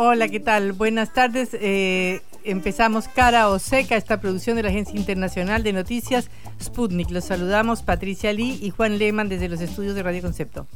Hola, ¿qué tal? Buenas tardes. Eh, empezamos Cara o Seca, esta producción de la Agencia Internacional de Noticias Sputnik. Los saludamos Patricia Lee y Juan Lehmann desde los estudios de Radio Concepto.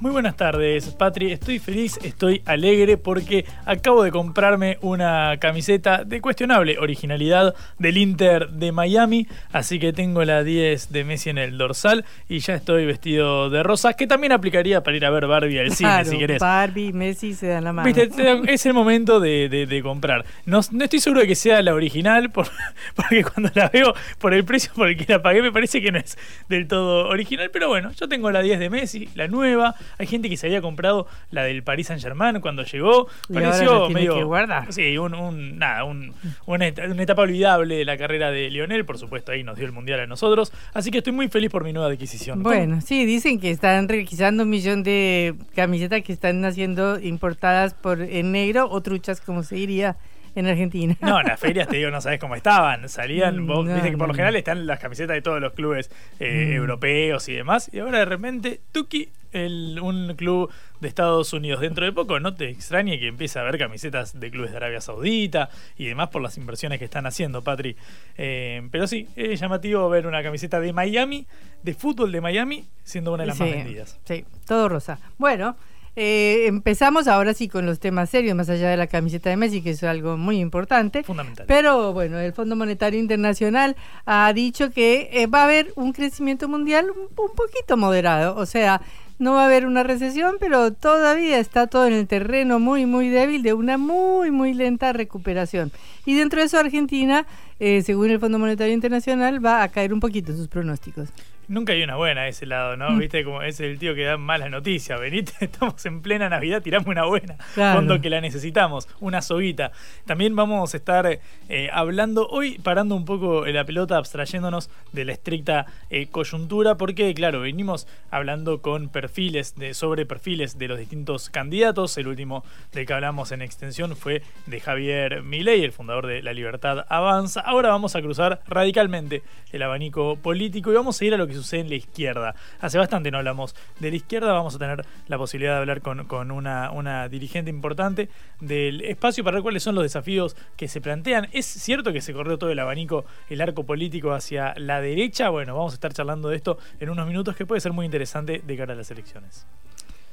Muy buenas tardes, Patri. Estoy feliz, estoy alegre porque acabo de comprarme una camiseta de cuestionable originalidad del Inter de Miami. Así que tengo la 10 de Messi en el dorsal y ya estoy vestido de rosa, que también aplicaría para ir a ver Barbie al cine, si querés. Barbie, Messi se dan la mano. Viste, es el momento de, comprar. No, estoy seguro de que sea la original, porque cuando la veo por el precio por el que la pagué, me parece que no es del todo original. Pero bueno, yo tengo la 10 de Messi, la nueva. Hay gente que se había comprado la del Paris Saint Germain cuando llegó. Pareció medio. Que guardar. Sí, un, nada, un, una, etapa olvidable de la carrera de Lionel. Por supuesto, ahí nos dio el mundial a nosotros. Así que estoy muy feliz por mi nueva adquisición. Bueno, sí, dicen que están requisando un millón de camisetas que están haciendo importadas por en negro o truchas, como se diría en Argentina. No, las ferias, te digo, no sabes cómo estaban. Salían, vos viste que por lo general están las camisetas de todos los clubes eh, mm. europeos y demás. Y ahora de repente, Tuki, el, un club de Estados Unidos. Dentro de poco, no te extrañe que empiece a haber camisetas de clubes de Arabia Saudita y demás por las inversiones que están haciendo, Patri. Eh, pero sí, es llamativo ver una camiseta de Miami, de fútbol de Miami, siendo una de las más vendidas. Sí, todo rosa. Bueno. Eh, empezamos ahora sí con los temas serios, más allá de la camiseta de Messi, que es algo muy importante. Fundamental. Pero bueno, el Fondo Monetario Internacional ha dicho que eh, va a haber un crecimiento mundial un, un poquito moderado. O sea, no va a haber una recesión, pero todavía está todo en el terreno muy, muy débil de una muy, muy lenta recuperación. Y dentro de eso Argentina, eh, según el Fondo Monetario Internacional, va a caer un poquito sus pronósticos. Nunca hay una buena a ese lado, ¿no? Mm. Viste como es el tío que da malas noticias. Venite, estamos en plena Navidad, tiramos una buena. Cuando que la necesitamos, una soguita. También vamos a estar eh, hablando hoy, parando un poco la pelota, abstrayéndonos de la estricta eh, coyuntura, porque, claro, venimos hablando con perfiles, de, sobre perfiles de los distintos candidatos. El último del que hablamos en extensión fue de Javier Milei, el fundador de La Libertad Avanza. Ahora vamos a cruzar radicalmente el abanico político y vamos a ir a lo que sucede en la izquierda. Hace bastante no hablamos de la izquierda, vamos a tener la posibilidad de hablar con, una, una, dirigente importante del espacio para ver cuáles son los desafíos que se plantean. ¿Es cierto que se corrió todo el abanico, el arco político hacia la derecha? Bueno, vamos a estar charlando de esto en unos minutos que puede ser muy interesante de cara a las elecciones.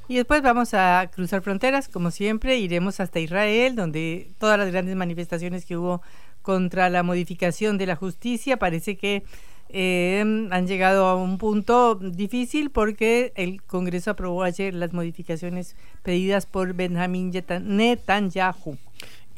Y después vamos a cruzar fronteras, como siempre, iremos hasta Israel, donde todas las grandes manifestaciones que hubo contra la modificación de la justicia parece que eh, han llegado a un punto difícil porque el Congreso aprobó ayer las modificaciones pedidas por Benjamin Netanyahu.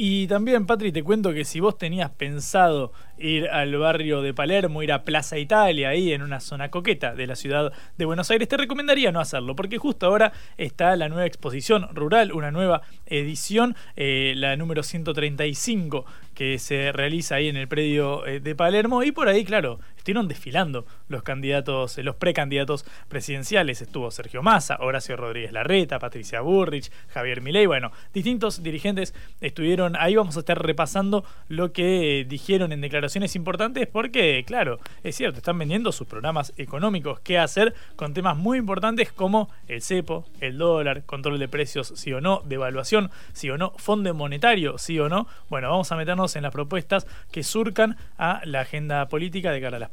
Y también, Patri, te cuento que si vos tenías pensado ir al barrio de Palermo, ir a Plaza Italia, ahí en una zona coqueta de la ciudad de Buenos Aires, te recomendaría no hacerlo, porque justo ahora está la nueva exposición rural, una nueva edición, eh, la número 135, que se realiza ahí en el predio eh, de Palermo, y por ahí, claro, estuvieron desfilando los candidatos, los precandidatos presidenciales. Estuvo Sergio Massa, Horacio Rodríguez Larreta, Patricia Burrich, Javier Milei, bueno, distintos dirigentes estuvieron ahí. Vamos a estar repasando lo que dijeron en declaración importantes porque, claro, es cierto, están vendiendo sus programas económicos. ¿Qué hacer con temas muy importantes como el cepo, el dólar, control de precios, sí o no, devaluación, sí o no, fondo monetario, sí o no? Bueno, vamos a meternos en las propuestas que surcan a la agenda política de cara a las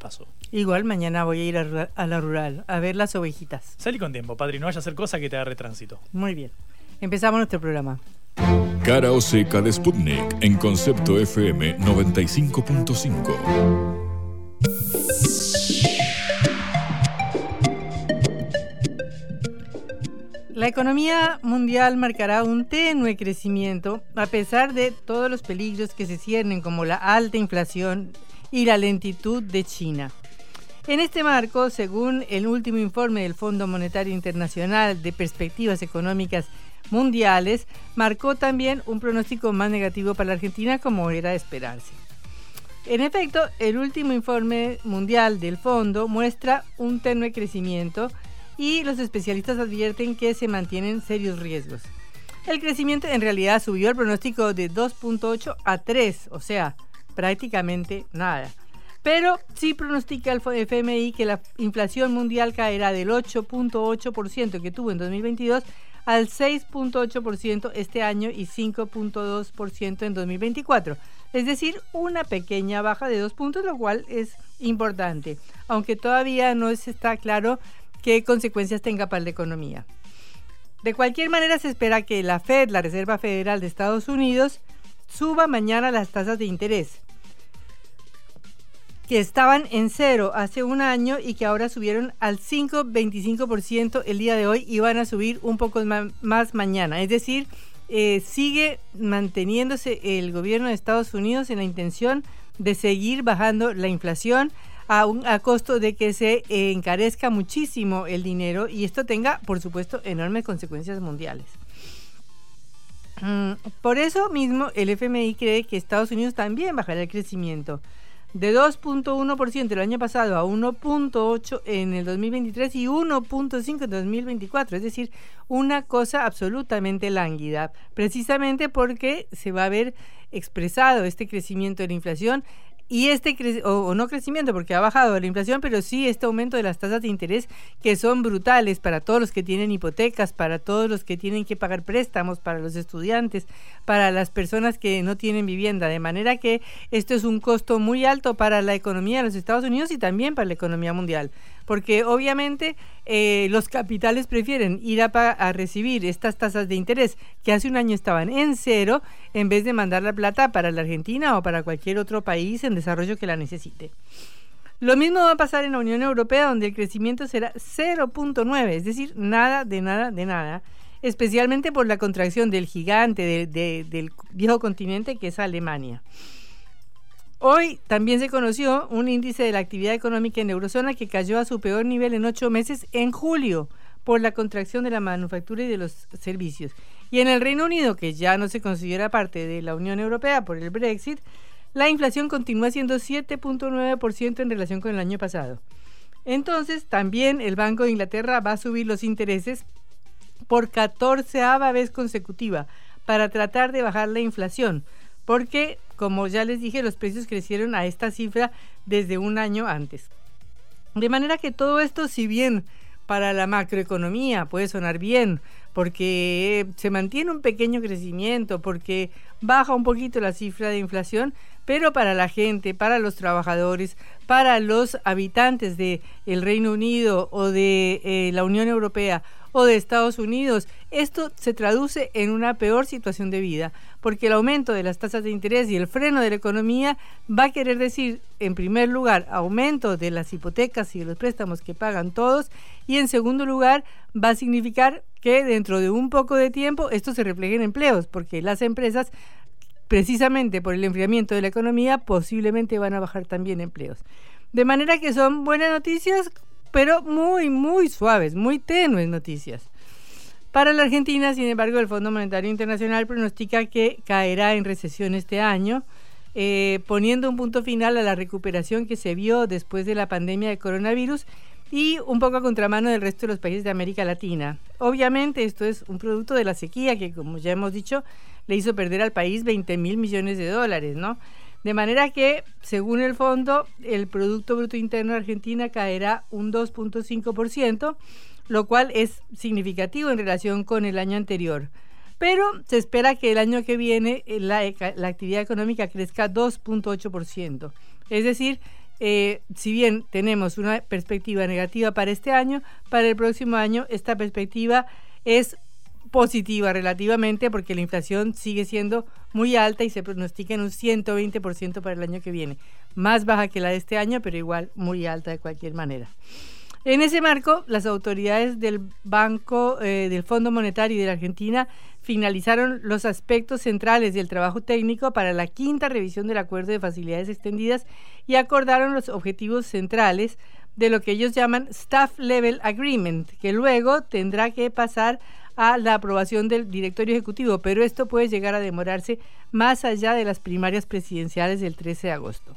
Igual mañana voy a ir a, la rural a ver las ovejitas. Salí con tiempo, padre, no vaya a hacer cosa que te agarre tránsito. Muy bien. Empezamos nuestro programa. Cara o seca de Sputnik en concepto FM 95.5. La economía mundial marcará un tenue crecimiento a pesar de todos los peligros que se ciernen como la alta inflación y la lentitud de China. En este marco, según el último informe del Fondo Monetario Internacional de Perspectivas Económicas Mundiales, marcó también un pronóstico más negativo para la Argentina como era de esperarse. En efecto, el último informe mundial del fondo muestra un tenue crecimiento y los especialistas advierten que se mantienen serios riesgos. El crecimiento en realidad subió el pronóstico de 2.8 a 3, o sea, prácticamente nada. Pero sí pronostica el FMI que la inflación mundial caerá del 8.8% que tuvo en 2022 al 6.8% este año y 5.2% en 2024. Es decir, una pequeña baja de dos puntos, lo cual es importante, aunque todavía no está claro qué consecuencias tenga para la economía. De cualquier manera, se espera que la Fed, la Reserva Federal de Estados Unidos, suba mañana las tasas de interés que estaban en cero hace un año y que ahora subieron al 5,25% el día de hoy y van a subir un poco más mañana. Es decir, eh, sigue manteniéndose el gobierno de Estados Unidos en la intención de seguir bajando la inflación a, un, a costo de que se encarezca muchísimo el dinero y esto tenga, por supuesto, enormes consecuencias mundiales. Mm, por eso mismo el FMI cree que Estados Unidos también bajará el crecimiento de 2.1% el año pasado a 1.8 en el 2023 y 1.5 en 2024, es decir, una cosa absolutamente lánguida, precisamente porque se va a ver expresado este crecimiento de la inflación y este o, no crecimiento porque ha bajado la inflación, pero sí este aumento de las tasas de interés que son brutales para todos los que tienen hipotecas, para todos los que tienen que pagar préstamos, para los estudiantes, para las personas que no tienen vivienda, de manera que esto es un costo muy alto para la economía de los Estados Unidos y también para la economía mundial porque obviamente eh, los capitales prefieren ir a, a, recibir estas tasas de interés que hace un año estaban en cero en vez de mandar la plata para la Argentina o para cualquier otro país en desarrollo que la necesite. Lo mismo va a pasar en la Unión Europea, donde el crecimiento será 0.9, es decir, nada de nada de nada, especialmente por la contracción del gigante del viejo continente que es Alemania. Hoy también se conoció un índice de la actividad económica en eurozona que cayó a su peor nivel en ocho meses en julio por la contracción de la manufactura y de los servicios. Y en el Reino Unido, que ya no se considera parte de la Unión Europea por el Brexit, la inflación continúa siendo 7.9% en relación con el año pasado. Entonces, también el Banco de Inglaterra va a subir los intereses por 14 vez consecutiva para tratar de bajar la inflación, porque como ya les dije, los precios crecieron a esta cifra desde un año antes. De manera que todo esto, si bien para la macroeconomía puede sonar bien, porque se mantiene un pequeño crecimiento, porque baja un poquito la cifra de inflación, pero para la gente, para los trabajadores, para los habitantes del el Reino Unido o de eh, la Unión Europea o de Estados Unidos, esto se traduce en una peor situación de vida, porque el aumento de las tasas de interés y el freno de la economía va a querer decir, en primer lugar, aumento de las hipotecas y de los préstamos que pagan todos, y en segundo lugar, va a significar que dentro de un poco de tiempo esto se refleje en empleos, porque las empresas precisamente por el enfriamiento de la economía, posiblemente van a bajar también empleos. De manera que son buenas noticias pero muy, muy suaves, muy tenues noticias. Para la Argentina, sin embargo, el Fondo Monetario Internacional pronostica que caerá en recesión este año, eh, poniendo un punto final a la recuperación que se vio después de la pandemia de coronavirus y un poco a contramano del resto de los países de América Latina. Obviamente esto es un producto de la sequía que, como ya hemos dicho, le hizo perder al país 20 mil millones de dólares, ¿no? De manera que, según el fondo, el Producto Bruto Interno de Argentina caerá un 2.5%, lo cual es significativo en relación con el año anterior. Pero se espera que el año que viene eh, la, la actividad económica crezca 2.8%. Es decir, eh, si bien tenemos una perspectiva negativa para este año, para el próximo año esta perspectiva es positiva relativamente porque la inflación sigue siendo muy alta y se pronostica en un 120% para el año que viene. Más baja que la de este año, pero igual muy alta de cualquier manera. En ese marco, las autoridades del Banco eh, del Fondo Monetario de la Argentina finalizaron los aspectos centrales del trabajo técnico para la quinta revisión del acuerdo de facilidades extendidas y acordaron los objetivos centrales de lo que ellos llaman Staff Level Agreement, que luego tendrá que pasar a la aprobación del directorio ejecutivo, pero esto puede llegar a demorarse más allá de las primarias presidenciales del 13 de agosto.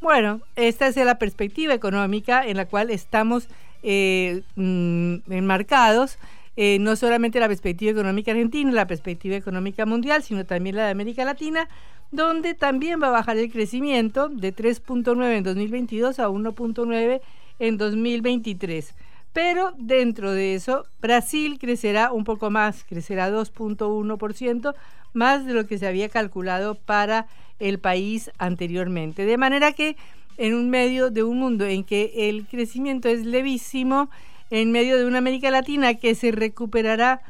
Bueno, esta es la perspectiva económica en la cual estamos eh, mm, enmarcados, eh, no solamente la perspectiva económica argentina, la perspectiva económica mundial, sino también la de América Latina, donde también va a bajar el crecimiento de 3.9 en 2022 a 1.9 en 2023. Pero dentro de eso, Brasil crecerá un poco más, crecerá 2.1%, más de lo que se había calculado para el país anteriormente. De manera que en un medio de un mundo en que el crecimiento es levísimo, en medio de una América Latina que se recuperará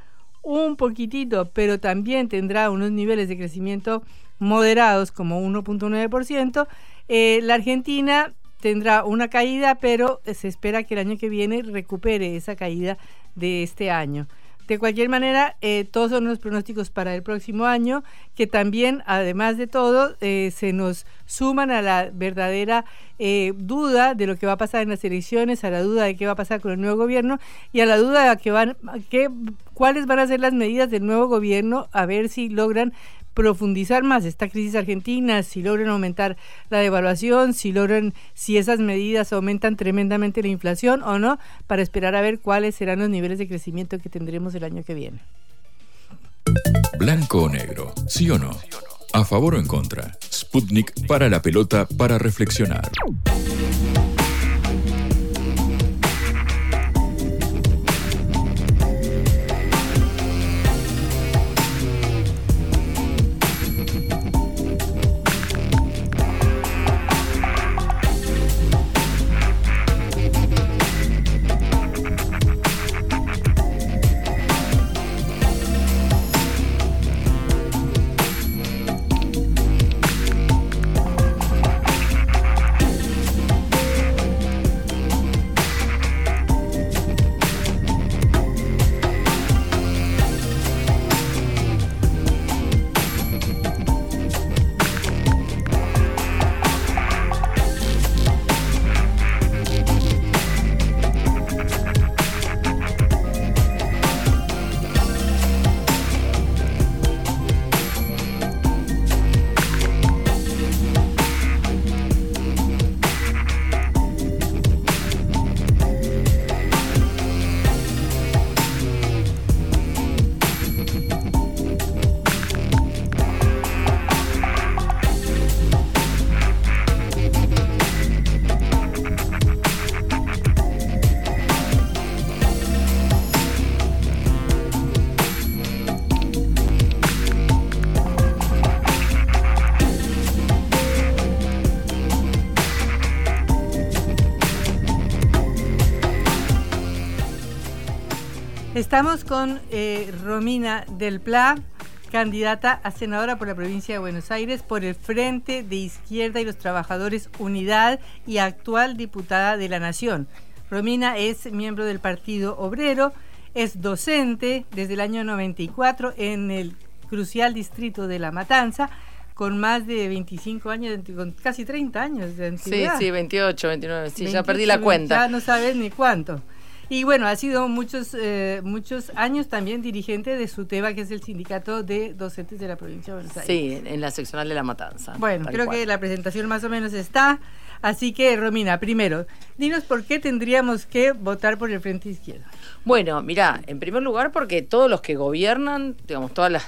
un poquitito, pero también tendrá unos niveles de crecimiento moderados como 1.9%, eh, la Argentina tendrá una caída, pero se espera que el año que viene recupere esa caída de este año. De cualquier manera, eh, todos son los pronósticos para el próximo año, que también, además de todo, eh, se nos suman a la verdadera eh, duda de lo que va a pasar en las elecciones, a la duda de qué va a pasar con el nuevo gobierno y a la duda de que van, que, cuáles van a ser las medidas del nuevo gobierno, a ver si logran profundizar más esta crisis argentina, si logran aumentar la devaluación, si logran, si esas medidas aumentan tremendamente la inflación o no, para esperar a ver cuáles serán los niveles de crecimiento que tendremos el año que viene. Blanco o negro, sí o no. A favor o en contra. Sputnik para la pelota para reflexionar. Estamos con eh, Romina del Pla, candidata a senadora por la provincia de Buenos Aires por el Frente de Izquierda y los Trabajadores Unidad y actual diputada de la Nación. Romina es miembro del Partido Obrero, es docente desde el año 94 en el crucial distrito de La Matanza, con más de 25 años, con casi 30 años de antigüedad. Sí, sí, 28, 29, sí, ya perdí la cuenta. Ya no sabes ni cuánto. Y bueno, ha sido muchos, eh, muchos años también dirigente de SUTEBA, que es el sindicato de docentes de la provincia de Buenos Aires. Sí, en la seccional de La Matanza. Bueno, creo que la presentación más o menos está. Así que, Romina, primero, dinos por qué tendríamos que votar por el Frente Izquierdo. Bueno, mira, en primer lugar porque todos los que gobiernan, digamos, todas las,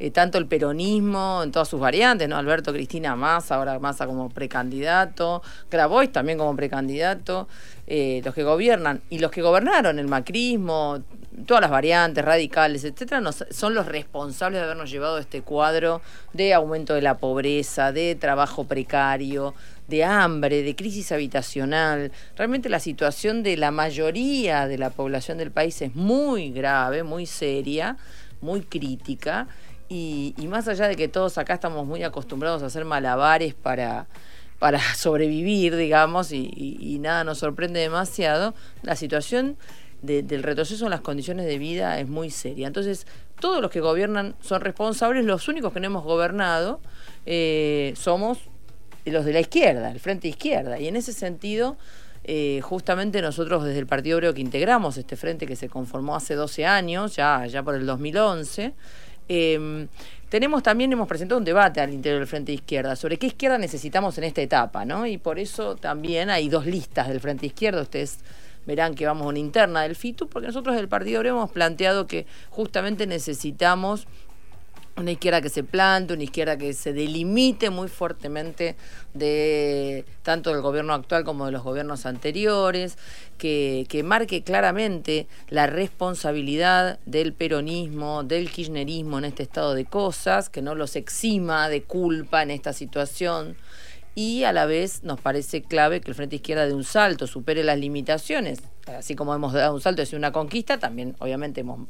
eh, tanto el peronismo en todas sus variantes, ¿no? Alberto Cristina Massa, ahora Massa como precandidato, Grabois también como precandidato, eh, los que gobiernan y los que gobernaron, el macrismo, todas las variantes radicales, etcétera, son los responsables de habernos llevado este cuadro de aumento de la pobreza, de trabajo precario, de hambre, de crisis habitacional. Realmente la situación de la mayoría de la población del país es muy grave, muy seria, muy crítica. Y, más allá de que todos acá estamos muy acostumbrados a hacer malabares para para sobrevivir, digamos, y, y nada nos sorprende demasiado, la situación del retroceso en las condiciones de vida es muy seria. Entonces, todos los que gobiernan son responsables, los únicos que no hemos gobernado eh, somos los de la izquierda, el frente izquierda. Y en ese sentido, eh, justamente nosotros desde el Partido Obrero que integramos este frente que se conformó hace 12 años, ya, ya por el 2011, em, tenemos también, hemos presentado un debate al interior del Frente Izquierda sobre qué izquierda necesitamos en esta etapa, ¿no? Y por eso también hay dos listas del Frente Izquierda, ustedes verán que vamos a una interna del FITU, porque nosotros del Partido Obrero hemos planteado que justamente necesitamos una izquierda que se plante, una izquierda que se delimite muy fuertemente de tanto del gobierno actual como de los gobiernos anteriores, que, que, marque claramente la responsabilidad del peronismo, del kirchnerismo en este estado de cosas, que no los exima de culpa en esta situación y a la vez nos parece clave que el Frente Izquierda de un salto, supere las limitaciones, así como hemos dado un salto hacia una conquista, también obviamente hemos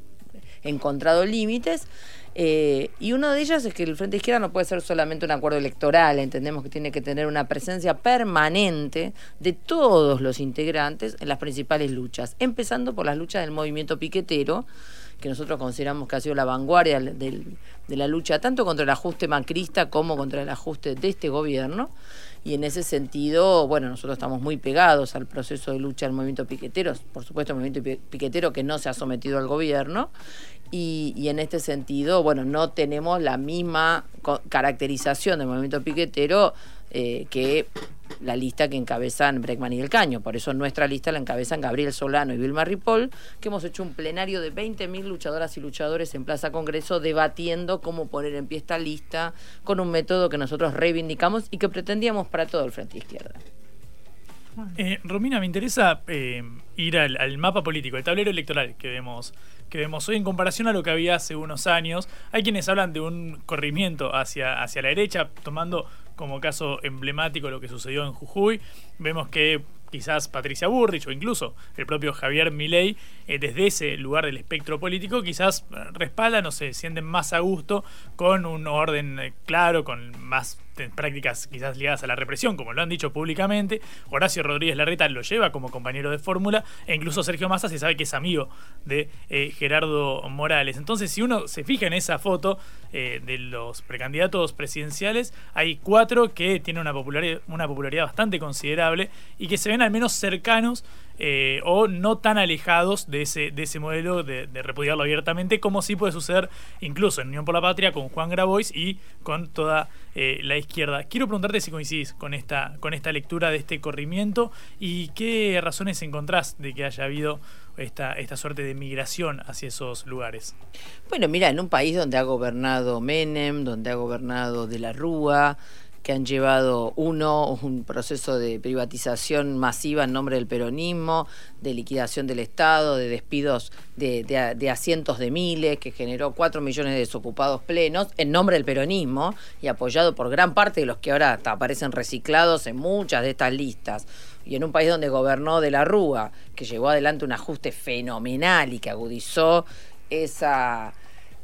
encontrado límites. Eh, y una de ellas es que el Frente Izquierda no puede ser solamente un acuerdo electoral, entendemos que tiene que tener una presencia permanente de todos los integrantes en las principales luchas, empezando por las luchas del movimiento piquetero, que nosotros consideramos que ha sido la vanguardia de la lucha tanto contra el ajuste macrista como contra el ajuste de este gobierno. Y en ese sentido, bueno, nosotros estamos muy pegados al proceso de lucha del movimiento piquetero, por supuesto el movimiento piquetero que no se ha sometido al gobierno, y, en este sentido, bueno, no tenemos la misma caracterización del movimiento piquetero eh, que la lista que encabezan Breckman y El Caño. Por eso nuestra lista la encabezan Gabriel Solano y Vilma Ripoll, que hemos hecho un plenario de 20.000 luchadoras y luchadores en Plaza Congreso debatiendo cómo poner en pie esta lista con un método que nosotros reivindicamos y que pretendíamos para todo el Frente Izquierda. Eh, Romina, me interesa eh, ir al, mapa político, el tablero electoral que vemos, que vemos hoy en comparación a lo que había hace unos años. Hay quienes hablan de un corrimiento hacia, hacia la derecha, tomando como caso emblemático lo que sucedió en Jujuy. Vemos que quizás Patricia Burrich o incluso el propio Javier Milei, eh, desde ese lugar del espectro político, quizás respaldan o se sienten más a gusto con un orden eh, claro, con más prácticas quizás ligadas a la represión, como lo han dicho públicamente. Horacio Rodríguez Larreta lo lleva como compañero de fórmula e incluso Sergio Massa se sabe que es amigo de eh, Gerardo Morales. Entonces, si uno se fija en esa foto de los precandidatos presidenciales, hay cuatro que tienen una popularidad, una popularidad bastante considerable y que se ven al menos cercanos eh, o no tan alejados de ese, de ese modelo de, repudiarlo abiertamente, como sí puede suceder incluso en Unión por la Patria con Juan Grabois y con toda eh, la izquierda. Quiero preguntarte si coincidís con esta, con esta lectura de este corrimiento y qué razones encontrás de que haya habido esta, esta suerte de migración hacia esos lugares. Bueno, mira, en un país donde ha gobernado Menem, donde ha gobernado De la Rúa, que han llevado uno, un proceso de privatización masiva en nombre del peronismo, de liquidación del Estado, de despidos de, de, asientos de miles, que generó cuatro millones de desocupados plenos en nombre del peronismo y apoyado por gran parte de los que ahora aparecen reciclados en muchas de estas listas. Y en un país donde gobernó de la Rúa, que llevó adelante un ajuste fenomenal y que agudizó esa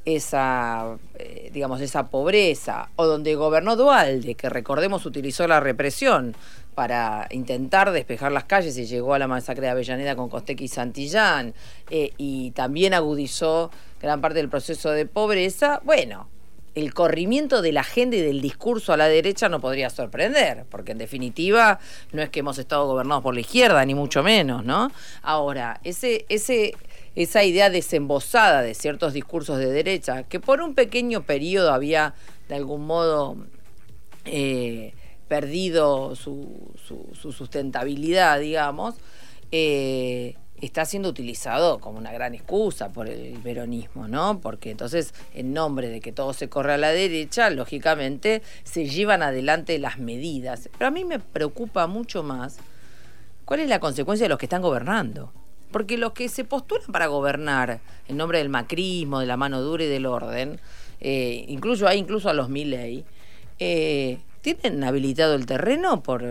esa, eh, digamos, esa pobreza, o donde gobernó Dualde, que recordemos utilizó la represión para intentar despejar las calles y llegó a la masacre de Avellaneda con Costequi y Santillán, eh, y también agudizó gran parte del proceso de pobreza, bueno, el corrimiento de la agenda y del discurso a la derecha no podría sorprender, porque en definitiva no es que hemos estado gobernados por la izquierda, ni mucho menos, ¿no? Ahora, ese, ese esa idea desembosada de ciertos discursos de derecha, que por un pequeño periodo había de algún modo eh, perdido su, sustentabilidad, digamos, eh, está siendo utilizado como una gran excusa por el peronismo, ¿no? Porque entonces, en nombre de que todo se corre a la derecha, lógicamente se llevan adelante las medidas. Pero a mí me preocupa mucho más cuál es la consecuencia de los que están gobernando. Porque los que se postulan para gobernar en nombre del macrismo, de la mano dura y del orden, eh, incluso hay incluso a los Milley, eh, tienen habilitado el terreno por,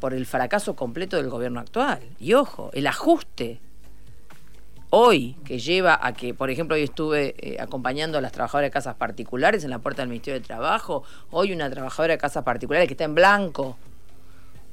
por el fracaso completo del gobierno actual. Y ojo, el ajuste hoy que lleva a que, por ejemplo, hoy estuve eh, acompañando a las trabajadoras de casas particulares en la puerta del Ministerio de Trabajo, hoy una trabajadora de casas particulares que está en blanco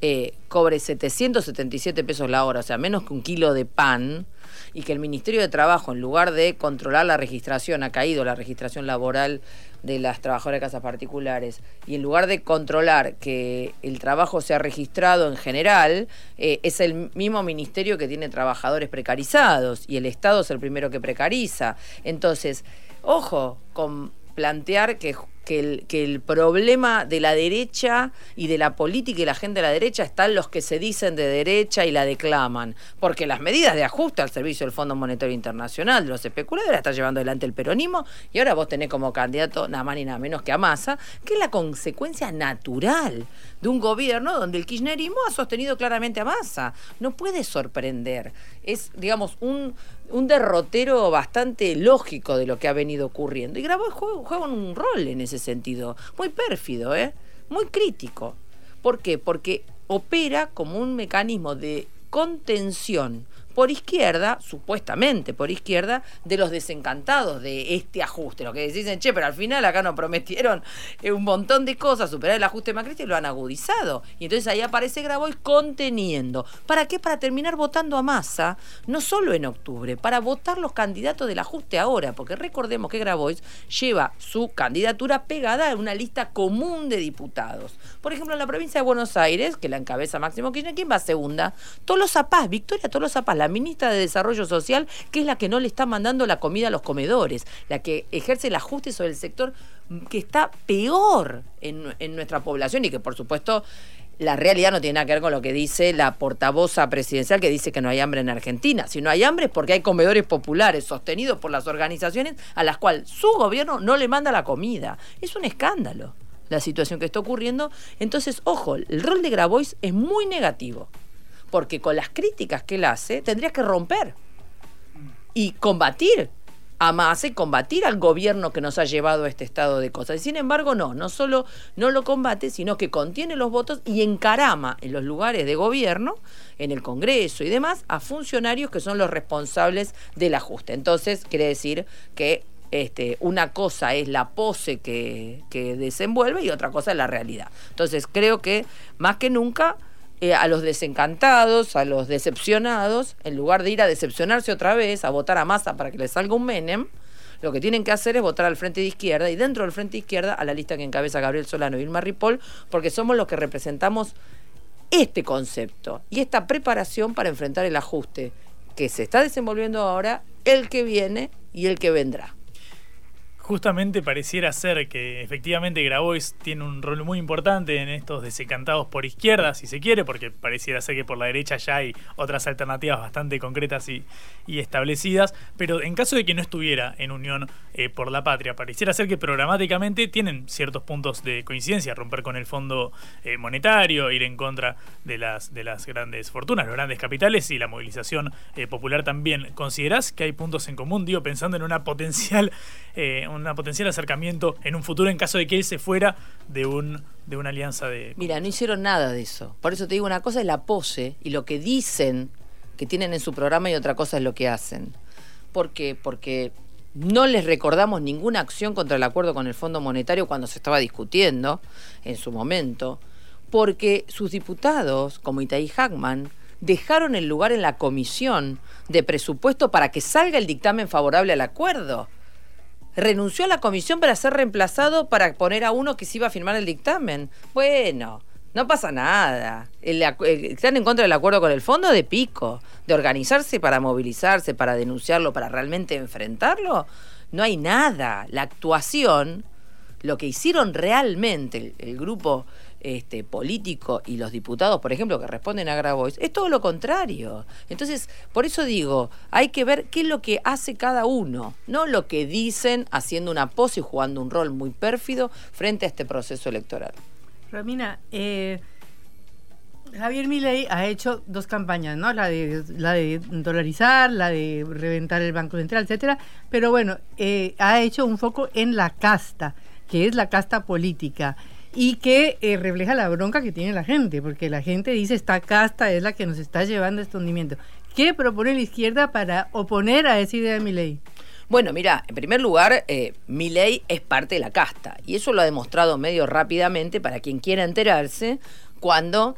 eh, cobre 777 pesos la hora, o sea, menos que un kilo de pan, y que el Ministerio de Trabajo, en lugar de controlar la registración, ha caído la registración laboral de las trabajadoras de casas particulares, y en lugar de controlar que el trabajo sea registrado en general, eh, es el mismo ministerio que tiene trabajadores precarizados, y el Estado es el primero que precariza. Entonces, ojo con plantear que que el, problema de la derecha y de la política y la gente de la derecha están los que se dicen de derecha y la declaman. Porque las medidas de ajuste al servicio del Fondo Monetario Internacional, de los especuladores, está llevando adelante el peronismo y ahora vos tenés como candidato nada más ni nada menos que a Massa, que es la consecuencia natural de un gobierno donde el kirchnerismo ha sostenido claramente a Massa. No puede sorprender. Es, digamos, un, un derrotero bastante lógico de lo que ha venido ocurriendo. Y Grabois juega, juega un rol en ese sentido. Muy pérfido, ¿eh? Muy crítico. ¿Por qué? Porque opera como un mecanismo de contención por izquierda, supuestamente por izquierda, de los desencantados de este ajuste. Los que dicen, che, pero al final acá nos prometieron eh, un montón de cosas, superar el ajuste macrista y lo han agudizado. Y entonces ahí aparece Grabois conteniendo. ¿Para qué? Para terminar votando a masa, no solo en octubre, para votar los candidatos del ajuste ahora, porque recordemos que Grabois lleva su candidatura pegada a una lista común de diputados. Por ejemplo, en la provincia de Buenos Aires, que la encabeza Máximo Kirchner, ¿quién va segunda? Tolosa Paz, Victoria Tolosa Paz, la ministra de Desarrollo Social, que es la que no le está mandando la comida a los comedores, la que ejerce el ajuste sobre el sector que está peor en, en nuestra población y que por supuesto la realidad no tiene nada que ver con lo que dice la portavoza presidencial que dice que no hay hambre en Argentina. Si no hay hambre es porque hay comedores populares sostenidos por las organizaciones a las cuales su gobierno no le manda la comida. Es un escándalo la situación que está ocurriendo. Entonces, ojo, el rol de Grabois es muy negativo porque con las críticas que él hace tendría que romper y combatir a y combatir al gobierno que nos ha llevado a este estado de cosas. Y sin embargo, no, no solo no lo combate, sino que contiene los votos y encarama en los lugares de gobierno, en el Congreso y demás, a funcionarios que son los responsables del ajuste. Entonces, quiere decir que este, una cosa es la pose que, que desenvuelve y otra cosa es la realidad. Entonces, creo que más que nunca eh, a los desencantados, a los decepcionados, en lugar de ir a decepcionarse otra vez, a votar a masa para que le salga un Menem, lo que tienen que hacer es votar al Frente de Izquierda y dentro del Frente de Izquierda a la lista que encabeza Gabriel Solano y Vilma Ripoll, porque somos los que representamos este concepto y esta preparación para enfrentar el ajuste que se está desenvolviendo ahora, el que viene y el que vendrá justamente pareciera ser que efectivamente Grabois tiene un rol muy importante en estos desencantados por izquierda, si se quiere, porque pareciera ser que por la derecha ya hay otras alternativas bastante concretas y, establecidas, pero en caso de que no estuviera en unión eh, por la patria, pareciera ser que programáticamente tienen ciertos puntos de coincidencia, romper con el fondo eh, monetario, ir en contra de las, de las grandes fortunas, los grandes capitales y la movilización eh, popular también. ¿Considerás que hay puntos en común? Digo, pensando en una potencial un potencial acercamiento en un futuro en caso de que él se fuera de un de una alianza de... Mira, no hicieron nada de eso. Por eso te digo, una cosa es la pose y lo que dicen que tienen en su programa y otra cosa es lo que hacen. ¿Por qué? Porque no les recordamos ninguna acción contra el acuerdo con el Fondo Monetario cuando se estaba discutiendo en su momento, porque sus diputados, como Itaí Hackman, dejaron el lugar en la comisión de presupuesto para que salga el dictamen favorable al acuerdo renunció a la comisión para ser reemplazado para poner a uno que se iba a firmar el dictamen. Bueno, no pasa nada. están en contra del acuerdo con el fondo de pico, de organizarse para movilizarse, para denunciarlo, para realmente enfrentarlo. No hay nada. La actuación, lo que hicieron realmente el grupo este, político y los diputados, por ejemplo, que responden a Grabois, es todo lo contrario. Entonces, por eso digo, hay que ver qué es lo que hace cada uno, no lo que dicen haciendo una pose y jugando un rol muy pérfido frente a este proceso electoral. Romina, eh, Javier Milei ha hecho dos campañas, ¿no? La de, la de dolarizar, la de reventar el Banco Central, etcétera. Pero bueno, eh, ha hecho un foco en la casta, que es la casta política y que eh, refleja la bronca que tiene la gente, porque la gente dice esta casta es la que nos está llevando a este hundimiento. ¿Qué propone la izquierda para oponer a esa idea de mi ley? Bueno, mira, en primer lugar, eh, mi ley es parte de la casta y eso lo ha demostrado medio rápidamente para quien quiera enterarse cuando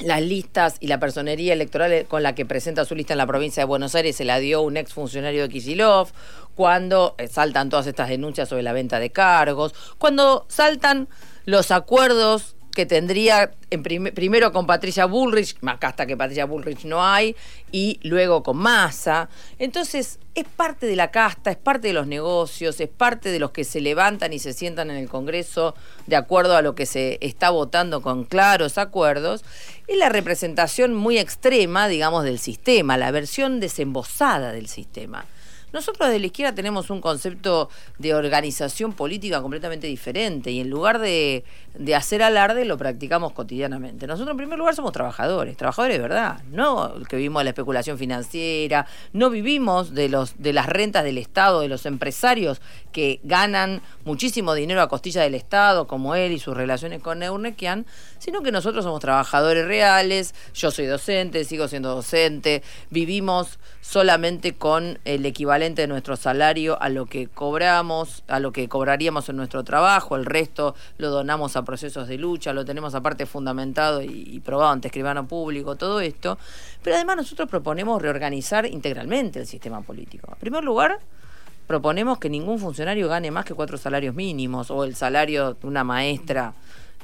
las listas y la personería electoral con la que presenta su lista en la provincia de Buenos Aires se la dio un exfuncionario de Kisilov, cuando eh, saltan todas estas denuncias sobre la venta de cargos, cuando saltan los acuerdos que tendría en primero con Patricia Bullrich, acá hasta que Patricia Bullrich no hay, y luego con Massa. Entonces, es parte de la casta, es parte de los negocios, es parte de los que se levantan y se sientan en el Congreso de acuerdo a lo que se está votando con claros acuerdos. Es la representación muy extrema, digamos, del sistema, la versión desembosada del sistema. Nosotros de la izquierda tenemos un concepto de organización política completamente diferente y en lugar de, hacer alarde lo practicamos cotidianamente. Nosotros en primer lugar somos trabajadores, trabajadores de verdad, no que vivimos de la especulación financiera, no vivimos de, los, de las rentas del Estado, de los empresarios que ganan muchísimo dinero a costilla del Estado, como él y sus relaciones con Neurnequian, sino que nosotros somos trabajadores reales, yo soy docente, sigo siendo docente, vivimos solamente con el equivalente de nuestro salario a lo que cobramos, a lo que cobraríamos en nuestro trabajo, el resto lo donamos a procesos de lucha, lo tenemos aparte fundamentado y, probado ante escribano público, todo esto, pero además nosotros proponemos reorganizar integralmente el sistema político. En primer lugar, proponemos que ningún funcionario gane más que cuatro salarios mínimos o el salario de una maestra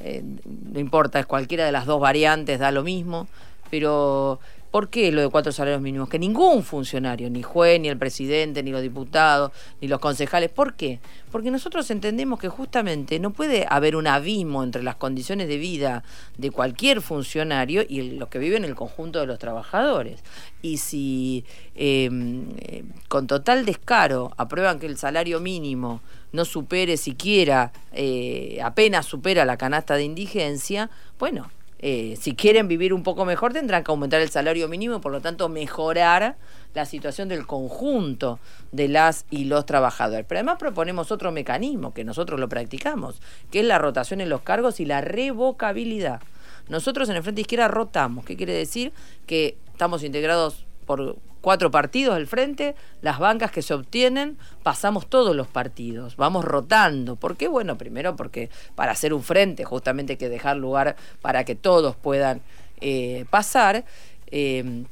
eh, no importa, es cualquiera de las dos variantes, da lo mismo, pero ¿por qué lo de cuatro salarios mínimos? Que ningún funcionario, ni juez, ni el presidente, ni los diputados, ni los concejales, ¿por qué? Porque nosotros entendemos que justamente no puede haber un abismo entre las condiciones de vida de cualquier funcionario y los que viven en el conjunto de los trabajadores. Y si em, eh, con total descaro aprueban que el salario mínimo no supere siquiera, eh, apenas supera la canasta de indigencia, bueno, eh, si quieren vivir un poco mejor tendrán que aumentar el salario mínimo y por lo tanto mejorar la situación del conjunto de las y los trabajadores. Pero además proponemos otro mecanismo que nosotros lo practicamos, que es la rotación en los cargos y la revocabilidad. Nosotros en el Frente Izquierda rotamos, ¿qué quiere decir? Que estamos integrados por cuatro partidos del frente, las bancas que se obtienen, pasamos todos los partidos, vamos rotando. ¿Por qué? Bueno, primero porque para hacer un frente justamente hay que dejar lugar para que todos puedan eh, pasar. Eh,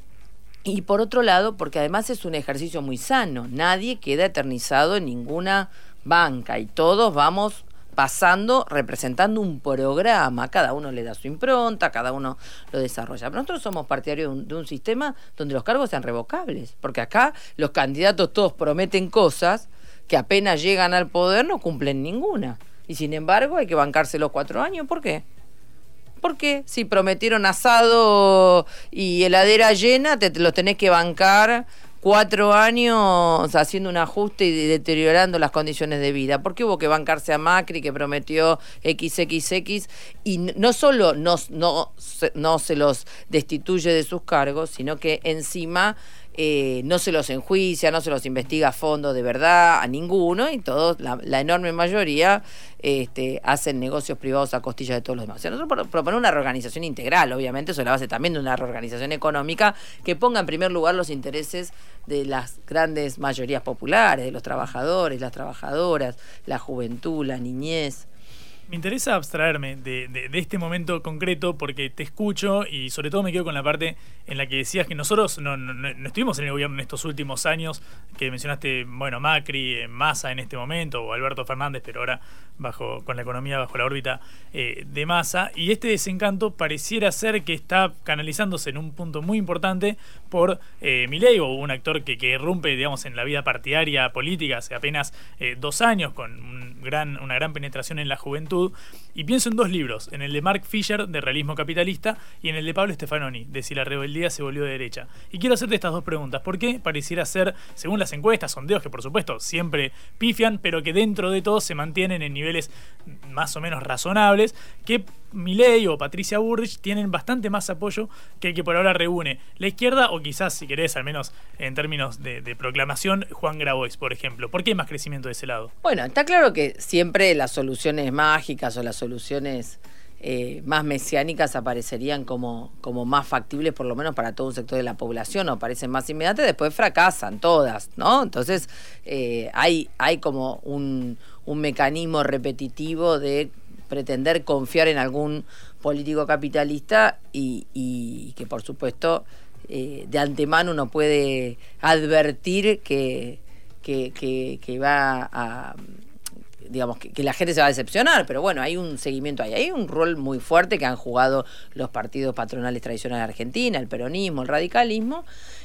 y por otro lado, porque además es un ejercicio muy sano, nadie queda eternizado en ninguna banca y todos vamos pasando, representando un programa, cada uno le da su impronta, cada uno lo desarrolla. Pero nosotros somos partidarios de un, sistema donde los cargos sean revocables, porque acá los candidatos todos prometen cosas que apenas llegan al poder no cumplen ninguna. Y sin embargo hay que bancarse los cuatro años, ¿por qué? Porque si prometieron asado y heladera llena, te, te los tenés que bancar cuatro años haciendo un ajuste y deteriorando las condiciones de vida. porque hubo que bancarse a Macri que prometió XXX y no solo no, no, no se los destituye de sus cargos, sino que encima eh, no se los enjuicia, no se los investiga a fondo de verdad a ninguno y todos, la, enorme mayoría, este, hacen negocios privados a costilla de todos los demás. nosotros proponemos una reorganización integral, obviamente, sobre la base también de una reorganización económica que ponga en primer lugar los intereses de las grandes mayorías populares, de los trabajadores, las trabajadoras, la juventud, la niñez. Me interesa abstraerme de, este momento concreto porque te escucho y sobre todo me quedo con la parte en la que decías que nosotros no, estuvimos en el gobierno en estos últimos años, que mencionaste, bueno, Macri, Massa en este momento, o Alberto Fernández, pero ahora bajo con la economía bajo la órbita eh, de Massa, y este desencanto pareciera ser que está canalizándose en un punto muy importante por eh, Milei, o un actor que, que irrumpe, digamos, en la vida partidaria política hace apenas eh, dos años, con un gran, una gran penetración en la juventud y pienso en dos libros, en el de Mark Fisher, de Realismo Capitalista, y en el de Pablo Stefanoni, de Si la rebeldía se volvió de derecha. Y quiero hacerte estas dos preguntas. ¿Por qué pareciera ser, según las encuestas, sondeos que por supuesto siempre pifian, pero que dentro de todo se mantienen en niveles más o menos razonables, que Milei o Patricia Burrich tienen bastante más apoyo que el que por ahora reúne la izquierda o quizás, si querés, al menos en términos de, proclamación, Juan Grabois, por ejemplo. ¿Por qué hay más crecimiento de ese lado? Bueno, está claro que siempre las soluciones mágicas o las soluciones eh, más mesiánicas aparecerían como, como más factibles, por lo menos para todo un sector de la población, o parecen más inmediatas, después fracasan todas, ¿no? Entonces eh, hay, hay como un, un mecanismo repetitivo de pretender confiar en algún político capitalista y, y que por supuesto eh, de antemano uno puede advertir que, que, va a digamos que, la gente se va a decepcionar, pero bueno, hay un seguimiento ahí, hay un rol muy fuerte que han jugado los partidos patronales tradicionales de Argentina, el peronismo, el radicalismo,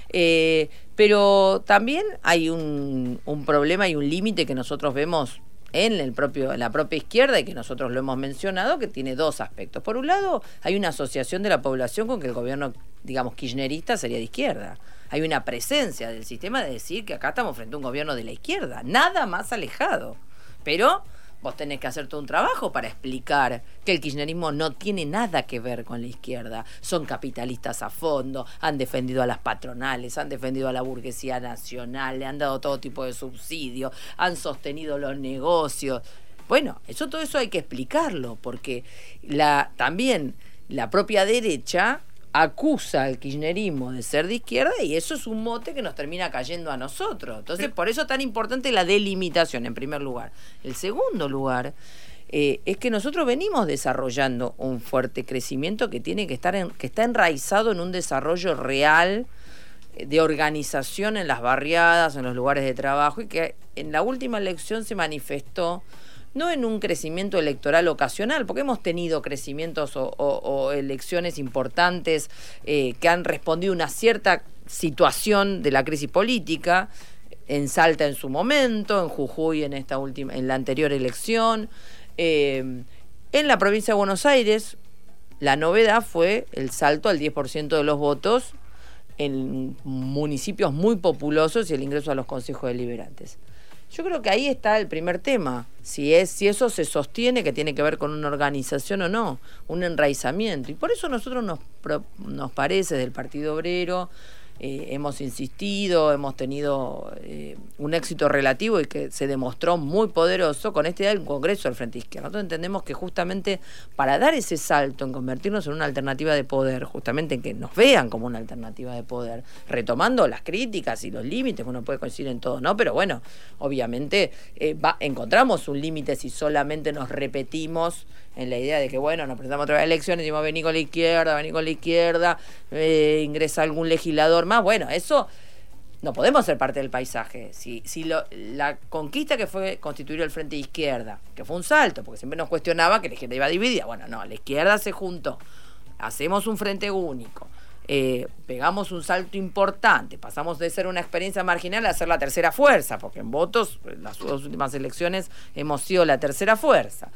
eh, pero también hay un problema y un límite que nosotros vemos en el propio la propia izquierda y que nosotros lo hemos mencionado que tiene dos aspectos. Por un lado, hay una asociación de la población con que el gobierno, digamos, kirchnerista sería de izquierda. Hay una presencia del sistema de decir que acá estamos frente a un gobierno de la izquierda, nada más alejado. Pero vos tenés que hacer todo un trabajo para explicar que el kirchnerismo no tiene nada que ver con la izquierda. Son capitalistas a fondo, han defendido a las patronales, han defendido a la burguesía nacional, le han dado todo tipo de subsidios, han sostenido los negocios. Bueno, eso todo eso hay que explicarlo, porque la, también la propia derecha acusa al kirchnerismo de ser de izquierda y eso es un mote que nos termina cayendo a nosotros. Entonces, por eso es tan importante la delimitación, en primer lugar. El segundo lugar eh, es que nosotros venimos desarrollando un fuerte crecimiento que tiene que estar en, que está enraizado en un desarrollo real eh, de organización en las barriadas, en los lugares de trabajo y que en la última elección se manifestó no en un crecimiento electoral ocasional, porque hemos tenido crecimientos o, elecciones importantes eh, que han respondido a una cierta situación de la crisis política, en Salta en su momento, en Jujuy en esta última, en la anterior elección, eh, en la provincia de Buenos Aires, la novedad fue el salto al 10% de los votos en municipios muy populosos y el ingreso a los consejos deliberantes. Yo creo que ahí está el primer tema, si es si eso se sostiene que tiene que ver con una organización o no, un enraizamiento. Y por eso nosotros nos nos parece del Partido Obrero eh, hemos insistido, hemos tenido eh, un éxito relativo y que se demostró muy poderoso con este del Congreso del Frente Izquierda. Nosotros entendemos que justamente para dar ese salto en convertirnos en una alternativa de poder, justamente en que nos vean como una alternativa de poder, retomando las críticas y los límites, uno puede coincidir en todo, ¿no? Pero bueno, obviamente eh, va- encontramos un límite si solamente nos repetimos en la idea de que, bueno, nos presentamos otra vez a elecciones decimos, vení con la izquierda, vení con la izquierda, eh, ingresa algún legislador más. Bueno, eso no podemos ser parte del paisaje. Si, si lo- la conquista que fue constituir el Frente de Izquierda, que fue un salto, porque siempre nos cuestionaba que la izquierda iba dividida. Bueno, no, la izquierda se juntó. Hacemos un frente único. eh, pegamos un salto importante, pasamos de ser una experiencia marginal a ser la tercera fuerza, porque en votos, en las dos últimas elecciones, hemos sido la tercera fuerza.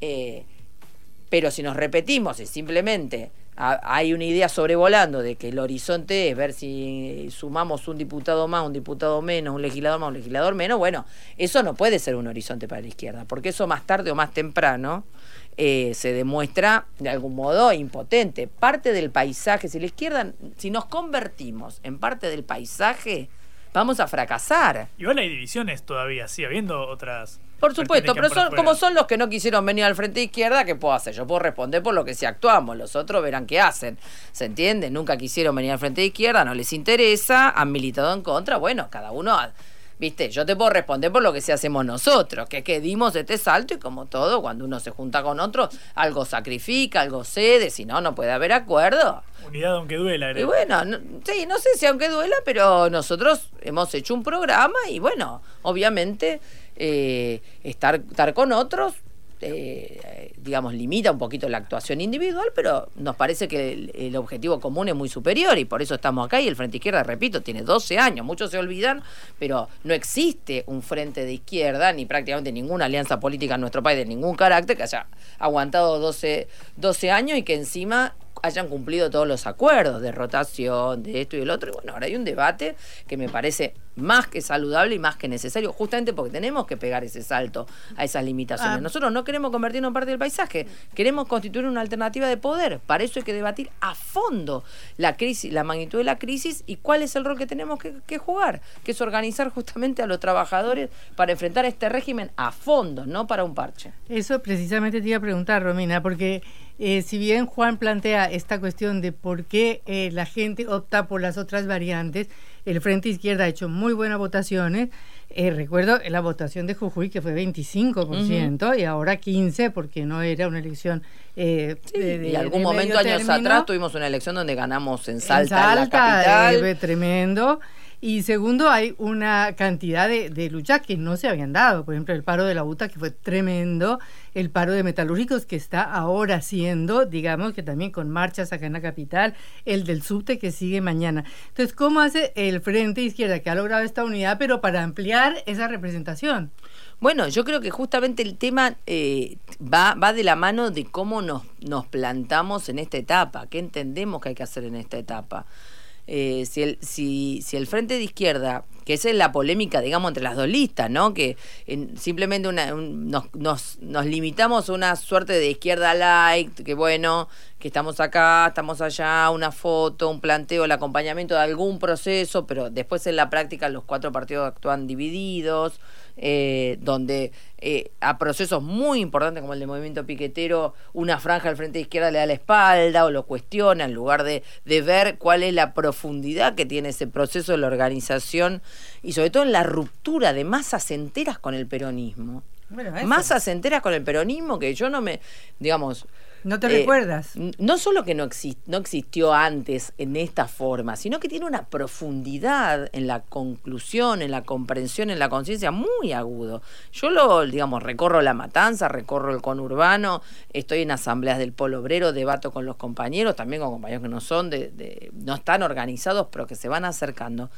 Eh, pero si nos repetimos y simplemente ha- hay una idea sobrevolando de que el horizonte es ver si sumamos un diputado más, un diputado menos, un legislador más, un legislador menos, bueno, eso no puede ser un horizonte para la izquierda, porque eso más tarde o más temprano eh, se demuestra de algún modo impotente. Parte del paisaje, si la izquierda, si nos convertimos en parte del paisaje, vamos a fracasar. Igual hay divisiones todavía, sí, habiendo otras. Por supuesto, pero son, como son los que no quisieron venir al frente izquierda, ¿qué puedo hacer? Yo puedo responder por lo que si actuamos, los otros verán qué hacen. ¿Se entiende? Nunca quisieron venir al frente izquierda, no les interesa, han militado en contra, bueno, cada uno, viste, yo te puedo responder por lo que sí hacemos nosotros, que es que dimos este salto y como todo, cuando uno se junta con otro, algo sacrifica, algo cede, si no, no puede haber acuerdo. Unidad aunque duela. era. Y bueno, no- sí, no sé si aunque duela, pero nosotros hemos hecho un programa y bueno, obviamente eh, estar, estar con otros, eh, digamos, limita un poquito la actuación individual, pero nos parece que el, el objetivo común es muy superior y por eso estamos acá. Y el Frente Izquierda, repito, tiene 12 años, muchos se olvidan, pero no existe un Frente de Izquierda ni prácticamente ninguna alianza política en nuestro país de ningún carácter que haya aguantado 12, 12 años y que encima hayan cumplido todos los acuerdos de rotación, de esto y del otro. Y bueno, ahora hay un debate que me parece más que saludable y más que necesario, justamente porque tenemos que pegar ese salto a esas limitaciones. Ah. Nosotros no queremos convertirnos en parte del paisaje, queremos constituir una alternativa de poder. Para eso hay que debatir a fondo la crisis, la magnitud de la crisis y cuál es el rol que tenemos que, que jugar, que es organizar justamente a los trabajadores para enfrentar este régimen a fondo, no para un parche. Eso precisamente te iba a preguntar, Romina, porque eh, si bien Juan plantea esta cuestión de por qué eh, la gente opta por las otras variantes, el Frente Izquierda ha hecho muy buenas votaciones. Eh, recuerdo la votación de Jujuy que fue 25% y ahora 15% porque no era una elección eh, de, de- y algún de momento, años término. atrás, tuvimos una elección donde ganamos en En Salta, en la Salta, capital. eh, tremendo. Y segundo, hay una cantidad de, de luchas que no se habían dado. Por ejemplo, el paro de la UTA, que fue tremendo. El paro de metalúrgicos, que está ahora haciendo, digamos que también con marchas acá en la capital. El del subte, que sigue mañana. Entonces, ¿cómo hace el Frente Izquierda, que ha logrado esta unidad, pero para ampliar esa representación? Bueno, yo creo que justamente el tema eh, va, va de la mano de cómo nos, nos plantamos en esta etapa, qué entendemos que hay que hacer en esta etapa. Eh, si, el, si, si el Frente de Izquierda, que esa es la polémica, digamos, entre las dos listas, ¿no? Que en- simplemente una, un- nos, nos, nos limitamos a una suerte de izquierda light, que bueno, que estamos acá, estamos allá, una foto, un planteo, el acompañamiento de algún proceso, pero después en la práctica los cuatro partidos actúan divididos, eh, donde eh, a procesos muy importantes como el del movimiento piquetero, una franja al frente de izquierda le da la espalda o lo cuestiona en lugar de, de ver cuál es la profundidad que tiene ese proceso de la organización y sobre todo en la ruptura de masas enteras con el peronismo. Bueno. Masas enteras con el peronismo que yo no me, digamos, ¿No te eh, recuerdas? No solo que no, no existió antes en esta forma, sino que tiene una profundidad en la conclusión, en la comprensión, en la conciencia muy agudo. Yo lo, digamos, recorro la matanza, recorro el conurbano, estoy en asambleas del polo obrero, debato con los compañeros, también con compañeros que no son, de, de- no están organizados, pero que se van acercando.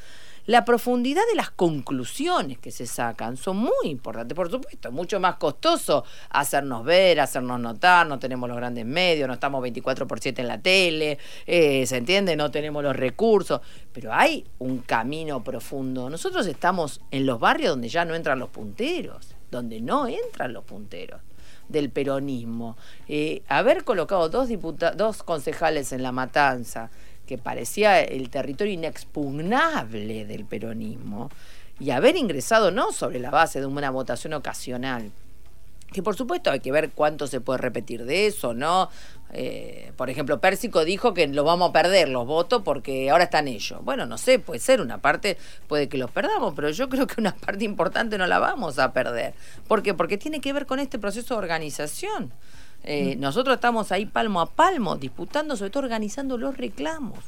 La profundidad de las conclusiones que se sacan son muy importantes, por supuesto, es mucho más costoso hacernos ver, hacernos notar, no tenemos los grandes medios, no estamos 24 por 7 en la tele, eh, ¿se entiende? No tenemos los recursos, pero hay un camino profundo. Nosotros estamos en los barrios donde ya no entran los punteros, donde no entran los punteros del peronismo. Eh, haber colocado dos, dos concejales en la matanza, que parecía el territorio inexpugnable del peronismo, y haber ingresado no sobre la base de una votación ocasional, que por supuesto hay que ver cuánto se puede repetir de eso, ¿no? Eh, por ejemplo, Pérsico dijo que los vamos a perder los votos porque ahora están ellos. Bueno, no sé, puede ser una parte, puede que los perdamos, pero yo creo que una parte importante no la vamos a perder. ¿Por qué? Porque tiene que ver con este proceso de organización. Eh, Nosotros estamos ahí palmo a palmo, disputando, sobre todo organizando los reclamos.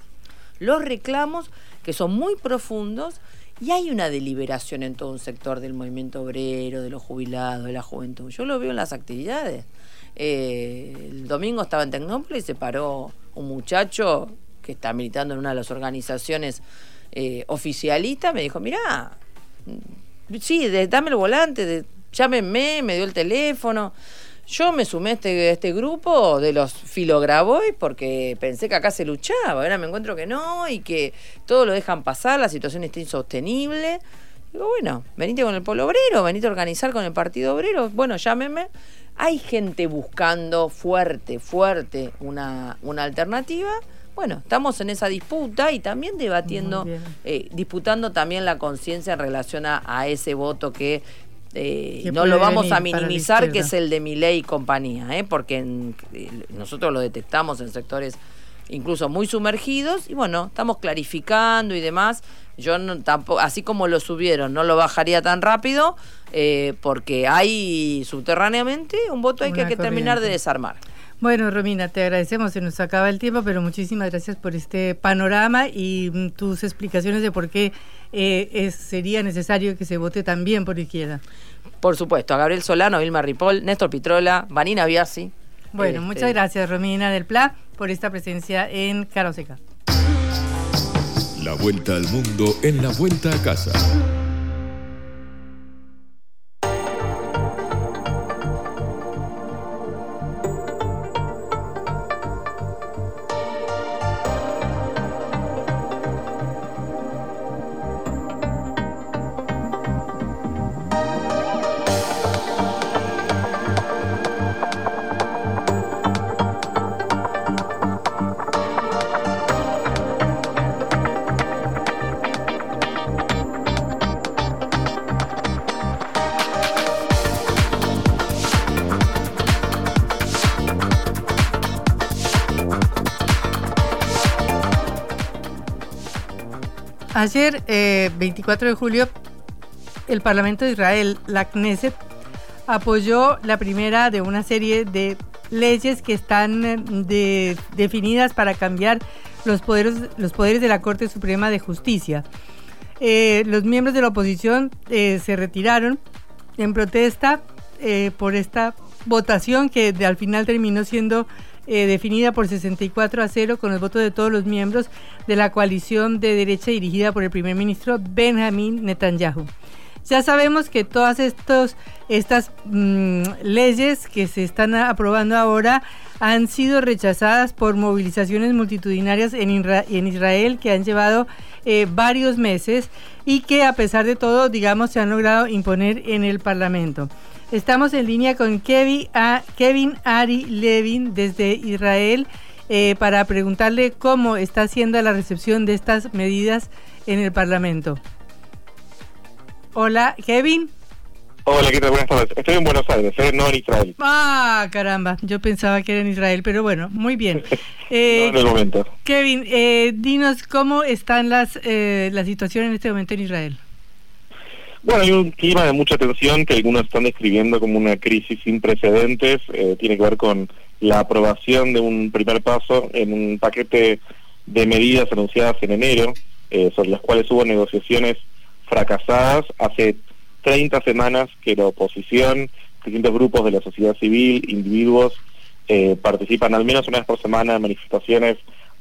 Los reclamos que son muy profundos y hay una deliberación en todo un sector del movimiento obrero, de los jubilados, de la juventud. Yo lo veo en las actividades. Eh, el domingo estaba en Tecnópolis y se paró un muchacho que está militando en una de las organizaciones eh, oficialistas. Me dijo, mirá, mm, sí, de- dame el volante, de- llámenme, me dio el teléfono. Yo me sumé a este, a este grupo de los filograbois porque pensé que acá se luchaba. Ahora me encuentro que no y que todo lo dejan pasar, la situación está insostenible. Digo, bueno, venite con el Polo Obrero, venite a organizar con el Partido Obrero. Bueno, llámenme. Hay gente buscando fuerte, fuerte una, una alternativa. Bueno, estamos en esa disputa y también debatiendo, eh, disputando también la conciencia en relación a, a ese voto que eh, no lo vamos a minimizar, que es el de Milei y compañía, ¿eh? porque en- nosotros lo detectamos en sectores incluso muy sumergidos y bueno, estamos clarificando y demás. Yo no, tampoco, así como lo subieron, no lo bajaría tan rápido eh, porque hay subterráneamente un voto ahí que hay que terminar de desarmar. Bueno, Romina, te agradecemos, se nos acaba el tiempo, pero muchísimas gracias por este panorama y mm, tus explicaciones de por qué eh, es- sería necesario que se vote también por izquierda. Por supuesto, a Gabriel Solano, Vilma Ripoll, Néstor Pitrola, Vanina Biasi. Bueno, Este, muchas gracias, Romina del Pla, por esta presencia en Cara o Seca. La vuelta al mundo en la vuelta a casa. Ayer, 24 de julio, el Parlamento de Israel, la Knesset, apoyó la primera de una serie de leyes que están definidas para cambiar los poderes, los poderes de la Corte Suprema de Justicia. los miembros de la oposición se retiraron en protesta por esta votación que al final terminó siendo eh, definida por 64 a 0 con el voto de todos los miembros de la coalición de derecha dirigida por el primer ministro Benjamin Netanyahu. Ya sabemos que todas estos, estas mm, leyes que se están aprobando ahora han sido rechazadas por movilizaciones multitudinarias en, en Israel que han llevado eh, varios meses y que a pesar de todo, digamos, se han logrado imponer en el Parlamento. Estamos en línea con Kevin, Kevin Ari Levin desde Israel eh, para preguntarle cómo está siendo la recepción de estas medidas en el Parlamento. Hola, Kevin. Hola, ¿qué tal? Buenas tardes. Estoy en Buenos Aires, ¿eh? no en Israel. Ah, caramba, yo pensaba que era en Israel, pero bueno, muy bien. Eh, no en el momento. Kevin, eh, dinos cómo están las eh, la situación en este momento en Israel. Bueno, hay un clima de mucha tensión que algunos están describiendo como una crisis sin precedentes. Eh, tiene que ver con la aprobación de un primer paso en un paquete de medidas anunciadas en enero, eh, sobre las cuales hubo negociaciones fracasadas. Hace 30 semanas que la oposición, distintos grupos de la sociedad civil, individuos, eh, participan al menos una vez por semana en manifestaciones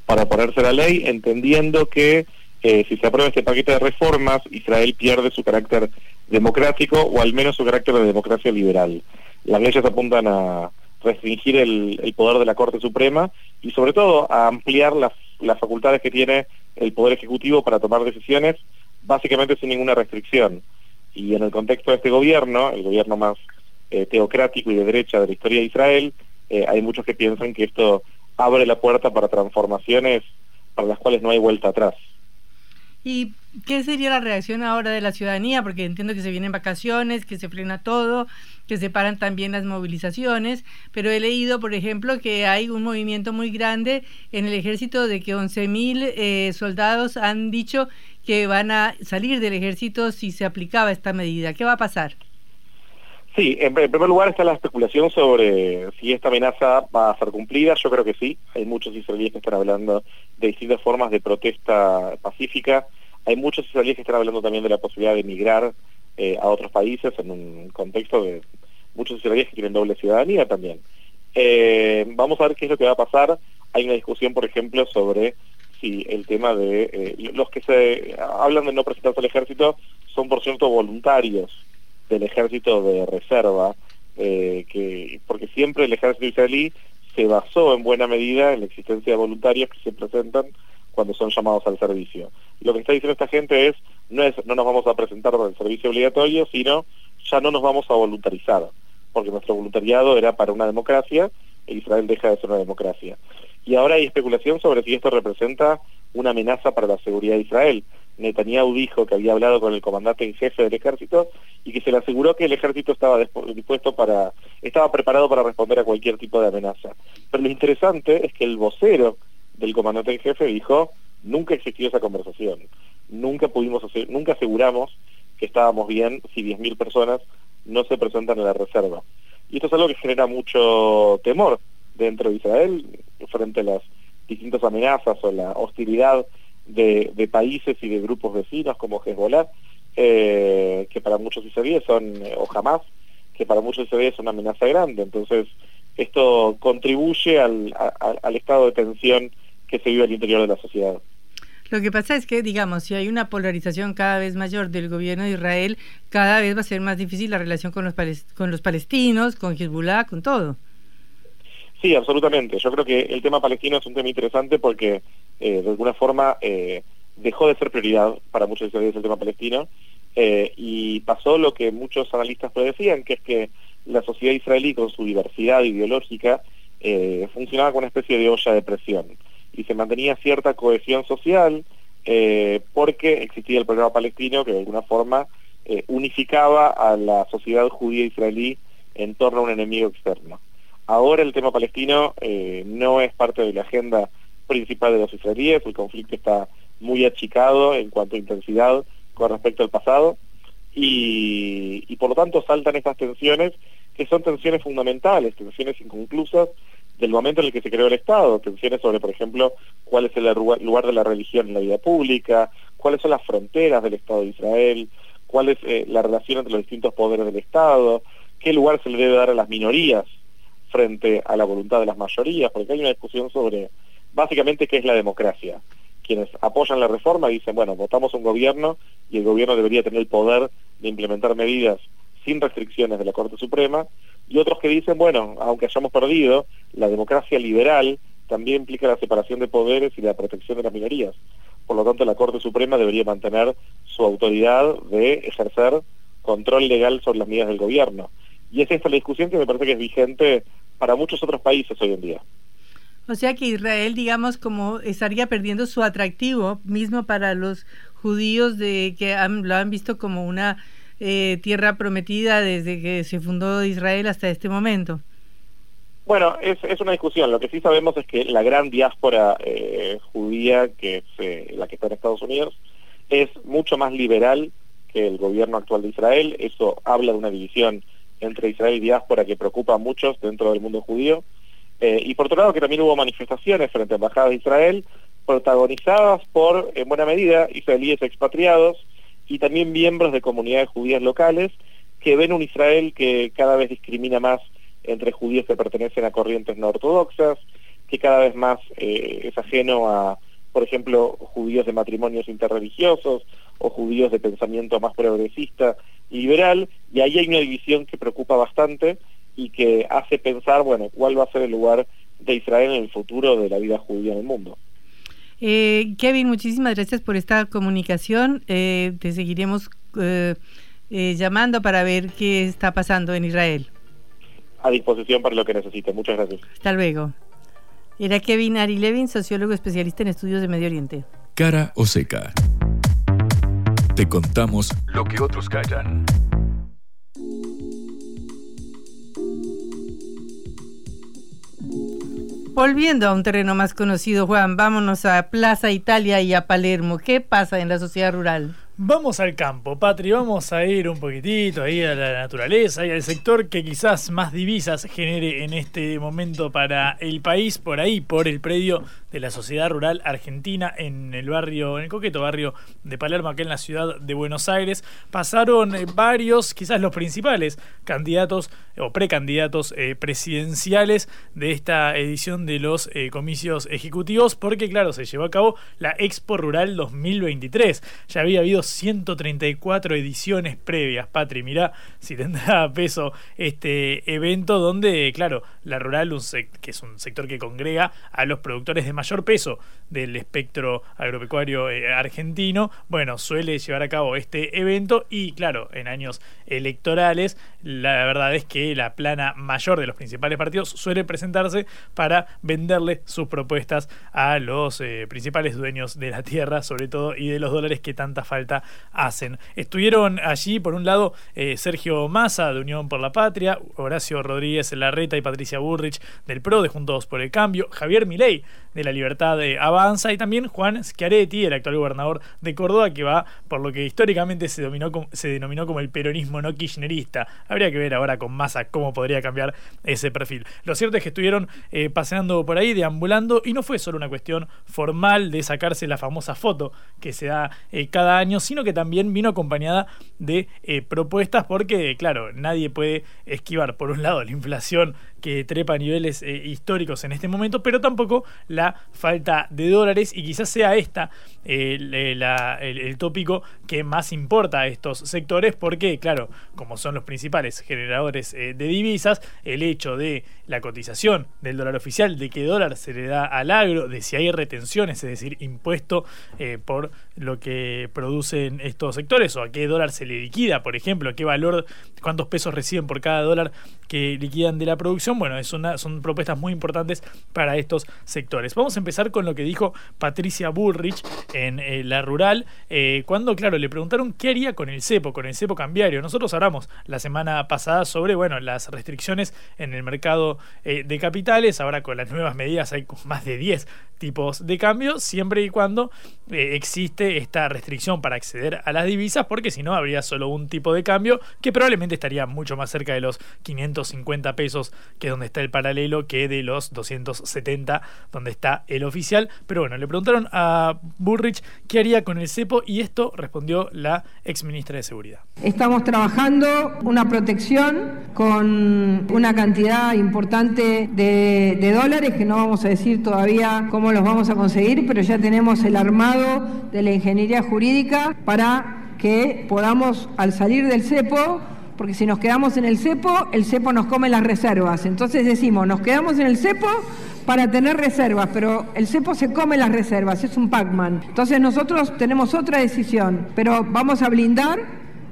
para oponerse a la ley, entendiendo que eh, si se aprueba este paquete de reformas, Israel pierde su carácter democrático o al menos su carácter de democracia liberal. Las leyes apuntan a restringir el, poder de la Corte Suprema y sobre todo a ampliar las, facultades que tiene el Poder Ejecutivo para tomar decisiones, básicamente sin ninguna restricción. Y en el contexto de este gobierno, el gobierno más eh, teocrático y de derecha de la historia de Israel, eh, hay muchos que piensan que esto abre la puerta para transformaciones para las cuales no hay vuelta atrás. ¿Y qué sería la reacción ahora de la ciudadanía? Porque entiendo que se vienen vacaciones, que se frena todo, que se paran también las movilizaciones, pero he leído, por ejemplo, que hay un movimiento muy grande en el ejército de que 11.000 eh, soldados han dicho que van a salir del ejército si se aplicaba esta medida. ¿Qué va a pasar? Sí, en primer lugar está la especulación sobre si esta amenaza va a ser cumplida. Yo creo que sí. Hay muchos israelíes que están hablando de distintas formas de protesta pacífica. Hay muchos israelíes que están hablando también de la posibilidad de emigrar eh, a otros países en un contexto de muchos israelíes que tienen doble ciudadanía también. Eh, vamos a ver qué es lo que va a pasar. Hay una discusión, por ejemplo, sobre si el tema de eh, los que se hablan de no presentarse al ejército son, por cierto, voluntarios del ejército de reserva, eh, que porque siempre el ejército israelí se basó en buena medida en la existencia de voluntarios que se presentan cuando son llamados al servicio. Lo que está diciendo esta gente es no es no nos vamos a presentar para el servicio obligatorio, sino ya no nos vamos a voluntarizar, porque nuestro voluntariado era para una democracia e Israel deja de ser una democracia. Y ahora hay especulación sobre si esto representa una amenaza para la seguridad de Israel. Netanyahu dijo que había hablado con el comandante en jefe del ejército y que se le aseguró que el ejército estaba dispuesto para, estaba preparado para responder a cualquier tipo de amenaza. Pero lo interesante es que el vocero del comandante en jefe dijo, nunca existió esa conversación, nunca pudimos hacer, nunca aseguramos que estábamos bien si 10.000 personas no se presentan en la reserva. Y esto es algo que genera mucho temor dentro de Israel frente a las distintas amenazas o la hostilidad de, países y de grupos vecinos como Hezbollah, eh, que para muchos israelíes son, eh, o jamás, que para muchos israelíes es una amenaza grande. Entonces, esto contribuye al, al estado de tensión que se vive al interior de la sociedad. Lo que pasa es que, digamos, si hay una polarización cada vez mayor del gobierno de Israel, cada vez va a ser más difícil la relación con los, con los palestinos, con Hezbollah, con todo. Sí, absolutamente. Yo creo que el tema palestino es un tema interesante porque eh, de alguna forma eh, dejó de ser prioridad para muchos israelíes el tema palestino eh, y pasó lo que muchos analistas predecían, que es que la sociedad israelí con su diversidad ideológica funcionaba con una especie de olla de presión y se mantenía cierta cohesión social porque existía el programa palestino que de alguna forma unificaba a la sociedad judía israelí en torno a un enemigo externo. Ahora el tema palestino no es parte de la agenda principal de los israelíes, el conflicto está muy achicado en cuanto a intensidad con respecto al pasado y por lo tanto saltan estas tensiones que son tensiones fundamentales, tensiones inconclusas del momento en el que se creó el Estado, tensiones sobre, por ejemplo, cuál es el lugar de la religión en la vida pública, cuáles son las fronteras del Estado de Israel, cuál es eh, la relación entre los distintos poderes del Estado, qué lugar se le debe dar a las minorías frente a la voluntad de las mayorías, porque hay una discusión sobre básicamente qué es la democracia. Quienes apoyan la reforma dicen, bueno, votamos un gobierno y el gobierno debería tener el poder de implementar medidas sin restricciones de la Corte Suprema, y otros que dicen, bueno, aunque hayamos perdido, la democracia liberal también implica la separación de poderes y la protección de las minorías. Por lo tanto, la Corte Suprema debería mantener su autoridad de ejercer control legal sobre las medidas del gobierno. Y es esta la discusión que me parece que es vigente para muchos otros países hoy en día. O sea que Israel, digamos, como estaría perdiendo su atractivo mismo para los judíos de que lo han visto como una eh, tierra prometida desde que se fundó Israel hasta este momento? Bueno, es, una discusión. Lo que sí sabemos es que la gran diáspora eh, judía, que es eh, la que está en Estados Unidos, es mucho más liberal que el gobierno actual de Israel. Eso habla de una división entre Israel y diáspora que preocupa a muchos dentro del mundo judío. y por otro lado que también hubo manifestaciones frente a embajadas de Israel protagonizadas por, en buena medida, israelíes expatriados y también miembros de comunidades judías locales que ven un Israel que cada vez discrimina más entre judíos que pertenecen a corrientes no ortodoxas, que cada vez más eh, es ajeno a, por ejemplo, judíos de matrimonios interreligiosos o judíos de pensamiento más progresista y liberal, y ahí hay una división que preocupa bastante y que hace pensar, bueno, cuál va a ser el lugar de Israel en el futuro de la vida judía en el mundo. Eh, Kevin, muchísimas gracias por esta comunicación. Eh, te seguiremos eh, llamando para ver qué está pasando en Israel. A disposición para lo que necesite. Muchas gracias. Hasta luego. Era Kevin Ari Levin, sociólogo especialista en estudios de Medio Oriente. Cara o seca. Te contamos lo que otros callan. Volviendo a un terreno más conocido, Juan, vámonos a Plaza Italia y a Palermo. ¿Qué pasa en la sociedad rural? Vamos al campo, Patri, vamos a ir un poquitito ahí a la naturaleza y al sector que quizás más divisas genere en este momento para el país, por ahí, por el predio de la Sociedad Rural Argentina en el barrio, en el coqueto barrio de Palermo, acá en la ciudad de Buenos Aires. Pasaron eh, varios, quizás los principales candidatos o precandidatos eh, presidenciales de esta edición de los eh, comicios ejecutivos, porque claro, se llevó a cabo la Expo Rural 2023. Ya había habido 134 ediciones previas. Patri, mirá si tendrá peso este evento donde, claro, la rural, que es un sector que congrega a los productores de mayor peso del espectro agropecuario eh, argentino, bueno, suele llevar a cabo este evento y, claro, en años electorales, la verdad es que la plana mayor de los principales partidos suele presentarse para venderle sus propuestas a los eh, principales dueños de la tierra, sobre todo, y de los dólares que tanta falta hacen. Estuvieron allí, por un lado, eh, Sergio Massa de Unión por la Patria, Horacio Rodríguez Larreta y Patricia Burrich del PRO de Juntos por el Cambio, Javier Milei de la Libertad de Avanza y también Juan Schiaretti, el actual gobernador de Córdoba, que va por lo que históricamente se, dominó se denominó como el peronismo no kirchnerista. Habría que ver ahora con Massa cómo podría cambiar ese perfil. Lo cierto es que estuvieron eh, paseando por ahí, deambulando, y no fue solo una cuestión formal de sacarse la famosa foto que se da eh, cada año, sino que también vino acompañada de eh, propuestas porque, claro, nadie puede esquivar, por un lado, la inflación que trepa a niveles eh, históricos en este momento, pero tampoco la falta de dólares y quizás sea esta eh, el, tópico que más importa a estos sectores porque, claro, como son los principales generadores de divisas, el hecho de la cotización del dólar oficial, de qué dólar se le da al agro, de si hay retenciones, es decir, impuesto por lo que producen estos sectores o a qué dólar se le liquida, por ejemplo, qué valor, cuántos pesos reciben por cada dólar que liquidan de la producción bueno, es una, son propuestas muy importantes para estos sectores. Vamos a empezar con lo que dijo Patricia Bullrich en eh, la rural, eh, cuando, claro, le preguntaron qué haría con el cepo, con el cepo cambiario. Nosotros hablamos la semana pasada sobre, bueno, las restricciones en el mercado eh, de capitales, ahora con las nuevas medidas hay más de 10 tipos de cambio, siempre y cuando existe esta restricción para acceder a las divisas, porque si no habría solo un tipo de cambio que probablemente estaría mucho más cerca de los 550 pesos, que es donde está el paralelo, que de los 270 donde está el oficial. Pero bueno, le preguntaron a Burrich qué haría con el cepo y esto respondió la ex ministra de Seguridad. Estamos trabajando una protección con una cantidad importante de, de dólares que no vamos a decir todavía cómo los vamos a conseguir, pero ya tenemos el armado de la ingeniería jurídica para que podamos, al salir del cepo, porque si nos quedamos en el cepo, el cepo nos come las reservas. Entonces decimos, nos quedamos en el cepo para tener reservas, pero el cepo se come las reservas, es un Pac-Man. Entonces nosotros tenemos otra decisión, pero vamos a blindar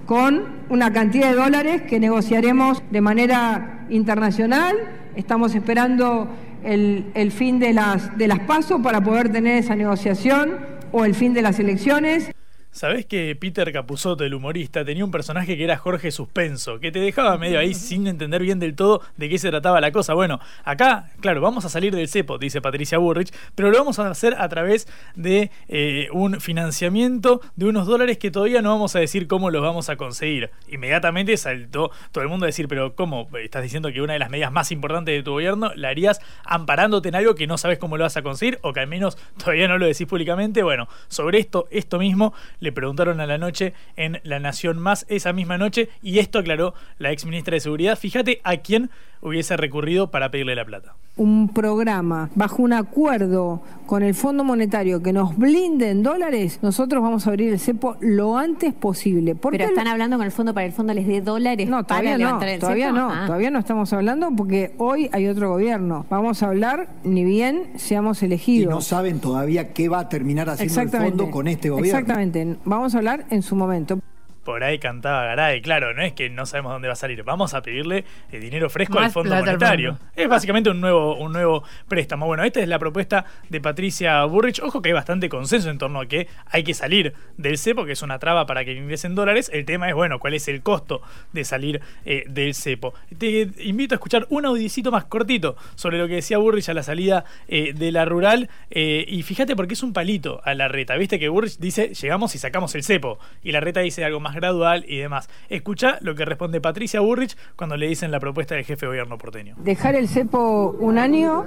con una cantidad de dólares que negociaremos de manera internacional. Estamos esperando el, el fin de las, de las pasos para poder tener esa negociación o el fin de las elecciones. ¿Sabés que Peter Capusotto, el humorista, tenía un personaje que era Jorge Suspenso, que te dejaba medio ahí sin entender bien del todo de qué se trataba la cosa? Bueno, acá, claro, vamos a salir del cepo, dice Patricia Burrich, pero lo vamos a hacer a través de eh, un financiamiento de unos dólares que todavía no vamos a decir cómo los vamos a conseguir. Inmediatamente saltó todo el mundo a decir, pero ¿cómo? Estás diciendo que una de las medidas más importantes de tu gobierno la harías amparándote en algo que no sabes cómo lo vas a conseguir o que al menos todavía no lo decís públicamente. Bueno, sobre esto, esto mismo le preguntaron a la noche en La Nación Más esa misma noche y esto aclaró la ex ministra de Seguridad. Fíjate a quién hubiese recurrido para pedirle la plata. Un programa bajo un acuerdo con el Fondo Monetario que nos blinde en dólares, nosotros vamos a abrir el cepo lo antes posible. Pero están hablando con el fondo para el fondo les dé dólares no, todavía para no, el todavía cepo? no, Ah. todavía no estamos hablando porque hoy hay otro gobierno. Vamos a hablar ni bien seamos Y elegidos. no saben todavía qué va a terminar haciendo el fondo con este gobierno. Exactamente. Vamos a hablar en su momento. Por ahí cantaba Garay, claro, no es que no sabemos dónde va a salir, vamos a pedirle eh, dinero fresco Más al Fondo Monetario. Es básicamente un nuevo, un nuevo préstamo. Bueno, esta es la propuesta de Patricia Burrich. Ojo que hay bastante consenso en torno a que hay que salir del cepo, que es una traba para que ingresen dólares. El tema es, bueno, cuál es el costo de salir eh, del cepo. Te invito a escuchar un audicito más cortito sobre lo que decía Burrich a la salida eh, de la rural. eh, y fíjate porque es un palito a la reta. Viste que Burrich dice, llegamos y sacamos el cepo. Y la reta dice algo más gradual y demás. Escucha lo que responde Patricia Burrich cuando le dicen la propuesta del jefe de gobierno porteño. Dejar el cepo un año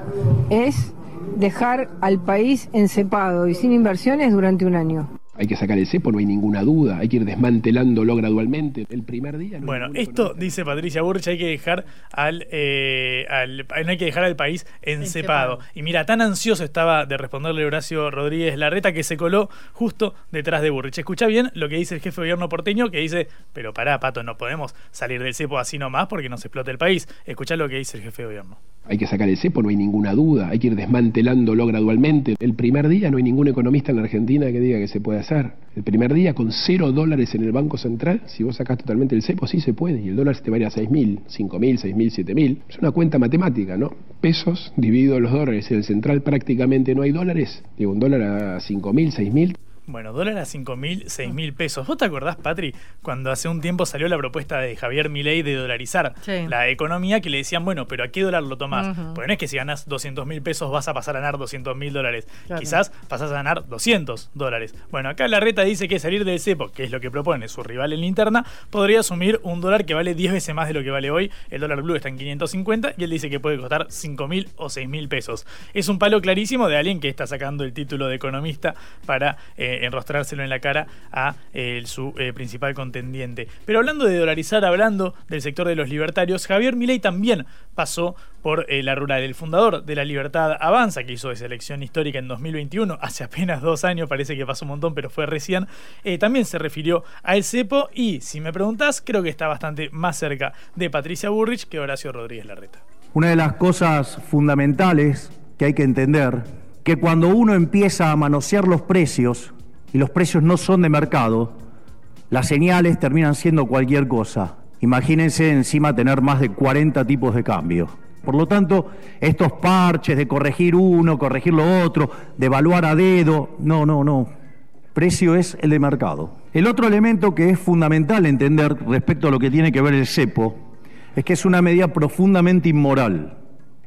es dejar al país encepado y sin inversiones durante un año. Hay que sacar el cepo, no hay ninguna duda. Hay que ir desmantelándolo gradualmente. El primer día. no hay Bueno, esto dice Patricia Burrich, hay que dejar al, eh, al- no hay que dejar al país encepado. Y mira, tan ansioso estaba de responderle Horacio Rodríguez Larreta que se coló justo detrás de Burrich. Escucha bien lo que dice el jefe de gobierno porteño, que dice, pero pará, Pato, no podemos salir del cepo así nomás porque nos explota el país. Escucha lo que dice el jefe de gobierno. Hay que sacar el cepo, no hay ninguna duda. Hay que ir desmantelándolo gradualmente. El primer día no hay ningún economista en la Argentina que diga que se puede hacer. El primer día con cero dólares en el Banco Central, si vos sacás totalmente el cepo, sí se puede. Y el dólar se te va a ir a 6.000, 5.000, 6.000, 7.000. Es una cuenta matemática, ¿no? Pesos dividido los dólares. En el Central prácticamente no hay dólares. Digo, un dólar a 5.000, 6.000. Bueno, dólar a 5 mil, 6 mil pesos. ¿Vos te acordás, Patri, cuando hace un tiempo salió la propuesta de Javier Milei de dolarizar Sí. la economía que le decían, bueno, pero ¿a qué dólar lo tomás? Ujú. Porque no es que si ganás 200 mil pesos vas a pasar a ganar 200 mil dólares. Claro. Quizás pasás a ganar 200 dólares. Bueno, acá la reta dice que salir del cepo, que es lo que propone su rival en la interna, podría asumir un dólar que vale 10 veces más de lo que vale hoy. El dólar blue está en 550 y él dice que puede costar 5 mil o 6 mil pesos. Es un palo clarísimo de alguien que está sacando el título de economista para eh, enrostrárselo en la cara a eh, su eh, principal contendiente. Pero hablando de dolarizar, hablando del sector de los libertarios, Javier Milei también pasó por eh, la rural. El fundador de la Libertad Avanza, que hizo esa elección histórica en 2021, hace apenas dos años, parece que pasó un montón, pero fue recién, eh, también se refirió a El Cepo y, si me preguntás, creo que está bastante más cerca de Patricia Burrich que Horacio Rodríguez Larreta. Una de las cosas fundamentales que hay que entender, que cuando uno empieza a manosear los precios, y los precios no son de mercado, las señales terminan siendo cualquier cosa. Imagínense encima tener más de 40 tipos de cambio. Por lo tanto, estos parches de corregir uno, corregir lo otro, de evaluar a dedo, no, no, no. Precio es el de mercado. El otro elemento que es fundamental entender respecto a lo que tiene que ver el cepo es que es una medida profundamente inmoral.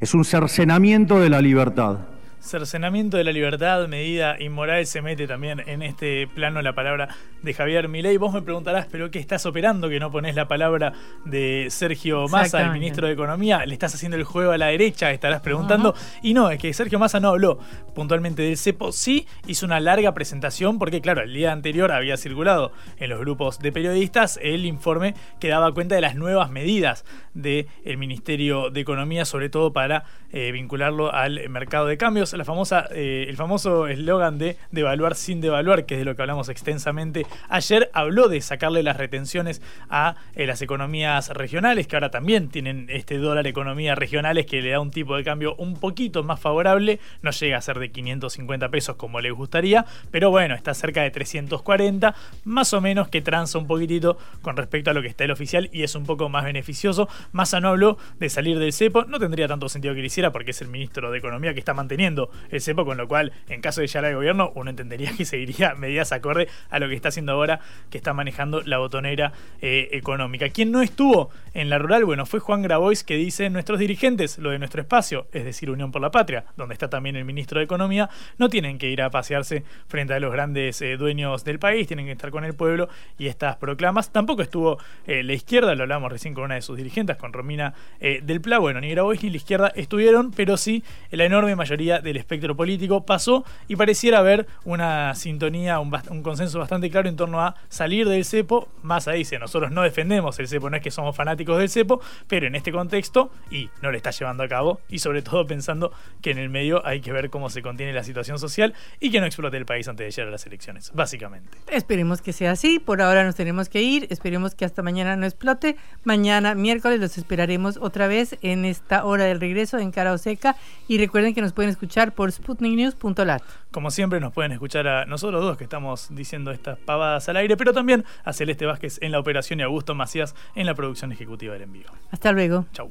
Es un cercenamiento de la libertad cercenamiento de la libertad, medida inmoral, se mete también en este plano la palabra de Javier Milei. Vos me preguntarás, ¿pero qué estás operando que no pones la palabra de Sergio Massa, el ministro de Economía? ¿Le estás haciendo el juego a la derecha? Estarás preguntando. Y no, es que Sergio Massa no habló puntualmente del CEPO. Sí hizo una larga presentación porque, claro, el día anterior había circulado en los grupos de periodistas el informe que daba cuenta de las nuevas medidas del Ministerio de Economía, sobre todo para eh, vincularlo al mercado de cambios la eh, el famoso eslogan de devaluar sin devaluar, que es de lo que hablamos extensamente ayer, habló de sacarle las retenciones a eh, las economías regionales, que ahora también tienen este dólar economía regionales que le da un tipo de cambio un poquito más favorable, no llega a ser de 550 pesos como le gustaría, pero bueno, está cerca de 340, más o menos que tranza un poquitito con respecto a lo que está el oficial y es un poco más beneficioso. Massa no habló de salir del cepo, no tendría tanto sentido que lo hiciera porque es el ministro de Economía que está manteniendo el cepo, con lo cual, en caso de llegar al gobierno, uno entendería que seguiría medidas acorde a lo que está haciendo ahora, que está manejando la botonera eh, económica. ¿Quién no estuvo en la rural? Bueno, fue Juan Grabois que dice nuestros dirigentes, lo de nuestro espacio, es decir, Unión por la Patria, donde está también el ministro de Economía, no tienen que ir a pasearse frente a los grandes eh, dueños del país, tienen que estar con el pueblo y estas proclamas. Tampoco estuvo eh, la izquierda, lo hablamos recién con una de sus dirigentes, con Romina del Pla. Bueno, ni Grabois ni la izquierda estuvieron, pero sí la enorme mayoría del espectro político pasó y pareciera haber una sintonía, un, consenso bastante claro en torno a salir del cepo. Más ahí dice, nosotros no defendemos el cepo, no es que somos fanáticos del cepo, pero en este contexto, y no le está llevando a cabo, y sobre todo pensando que en el medio hay que ver cómo se contiene la situación social y que no explote el país antes de llegar a las elecciones, básicamente. Esperemos que sea así, por ahora nos tenemos que ir, esperemos que hasta mañana no explote. Mañana, miércoles, los esperaremos otra vez en esta hora del regreso en Cara Seca y recuerden que nos pueden escuchar por sputniknews.lat. Como siempre nos pueden escuchar a nosotros dos que estamos diciendo estas pavadas al aire, pero también a Celeste Vázquez en la operación y a Augusto Macías en la producción ejecutiva del envío. Hasta luego. Chau.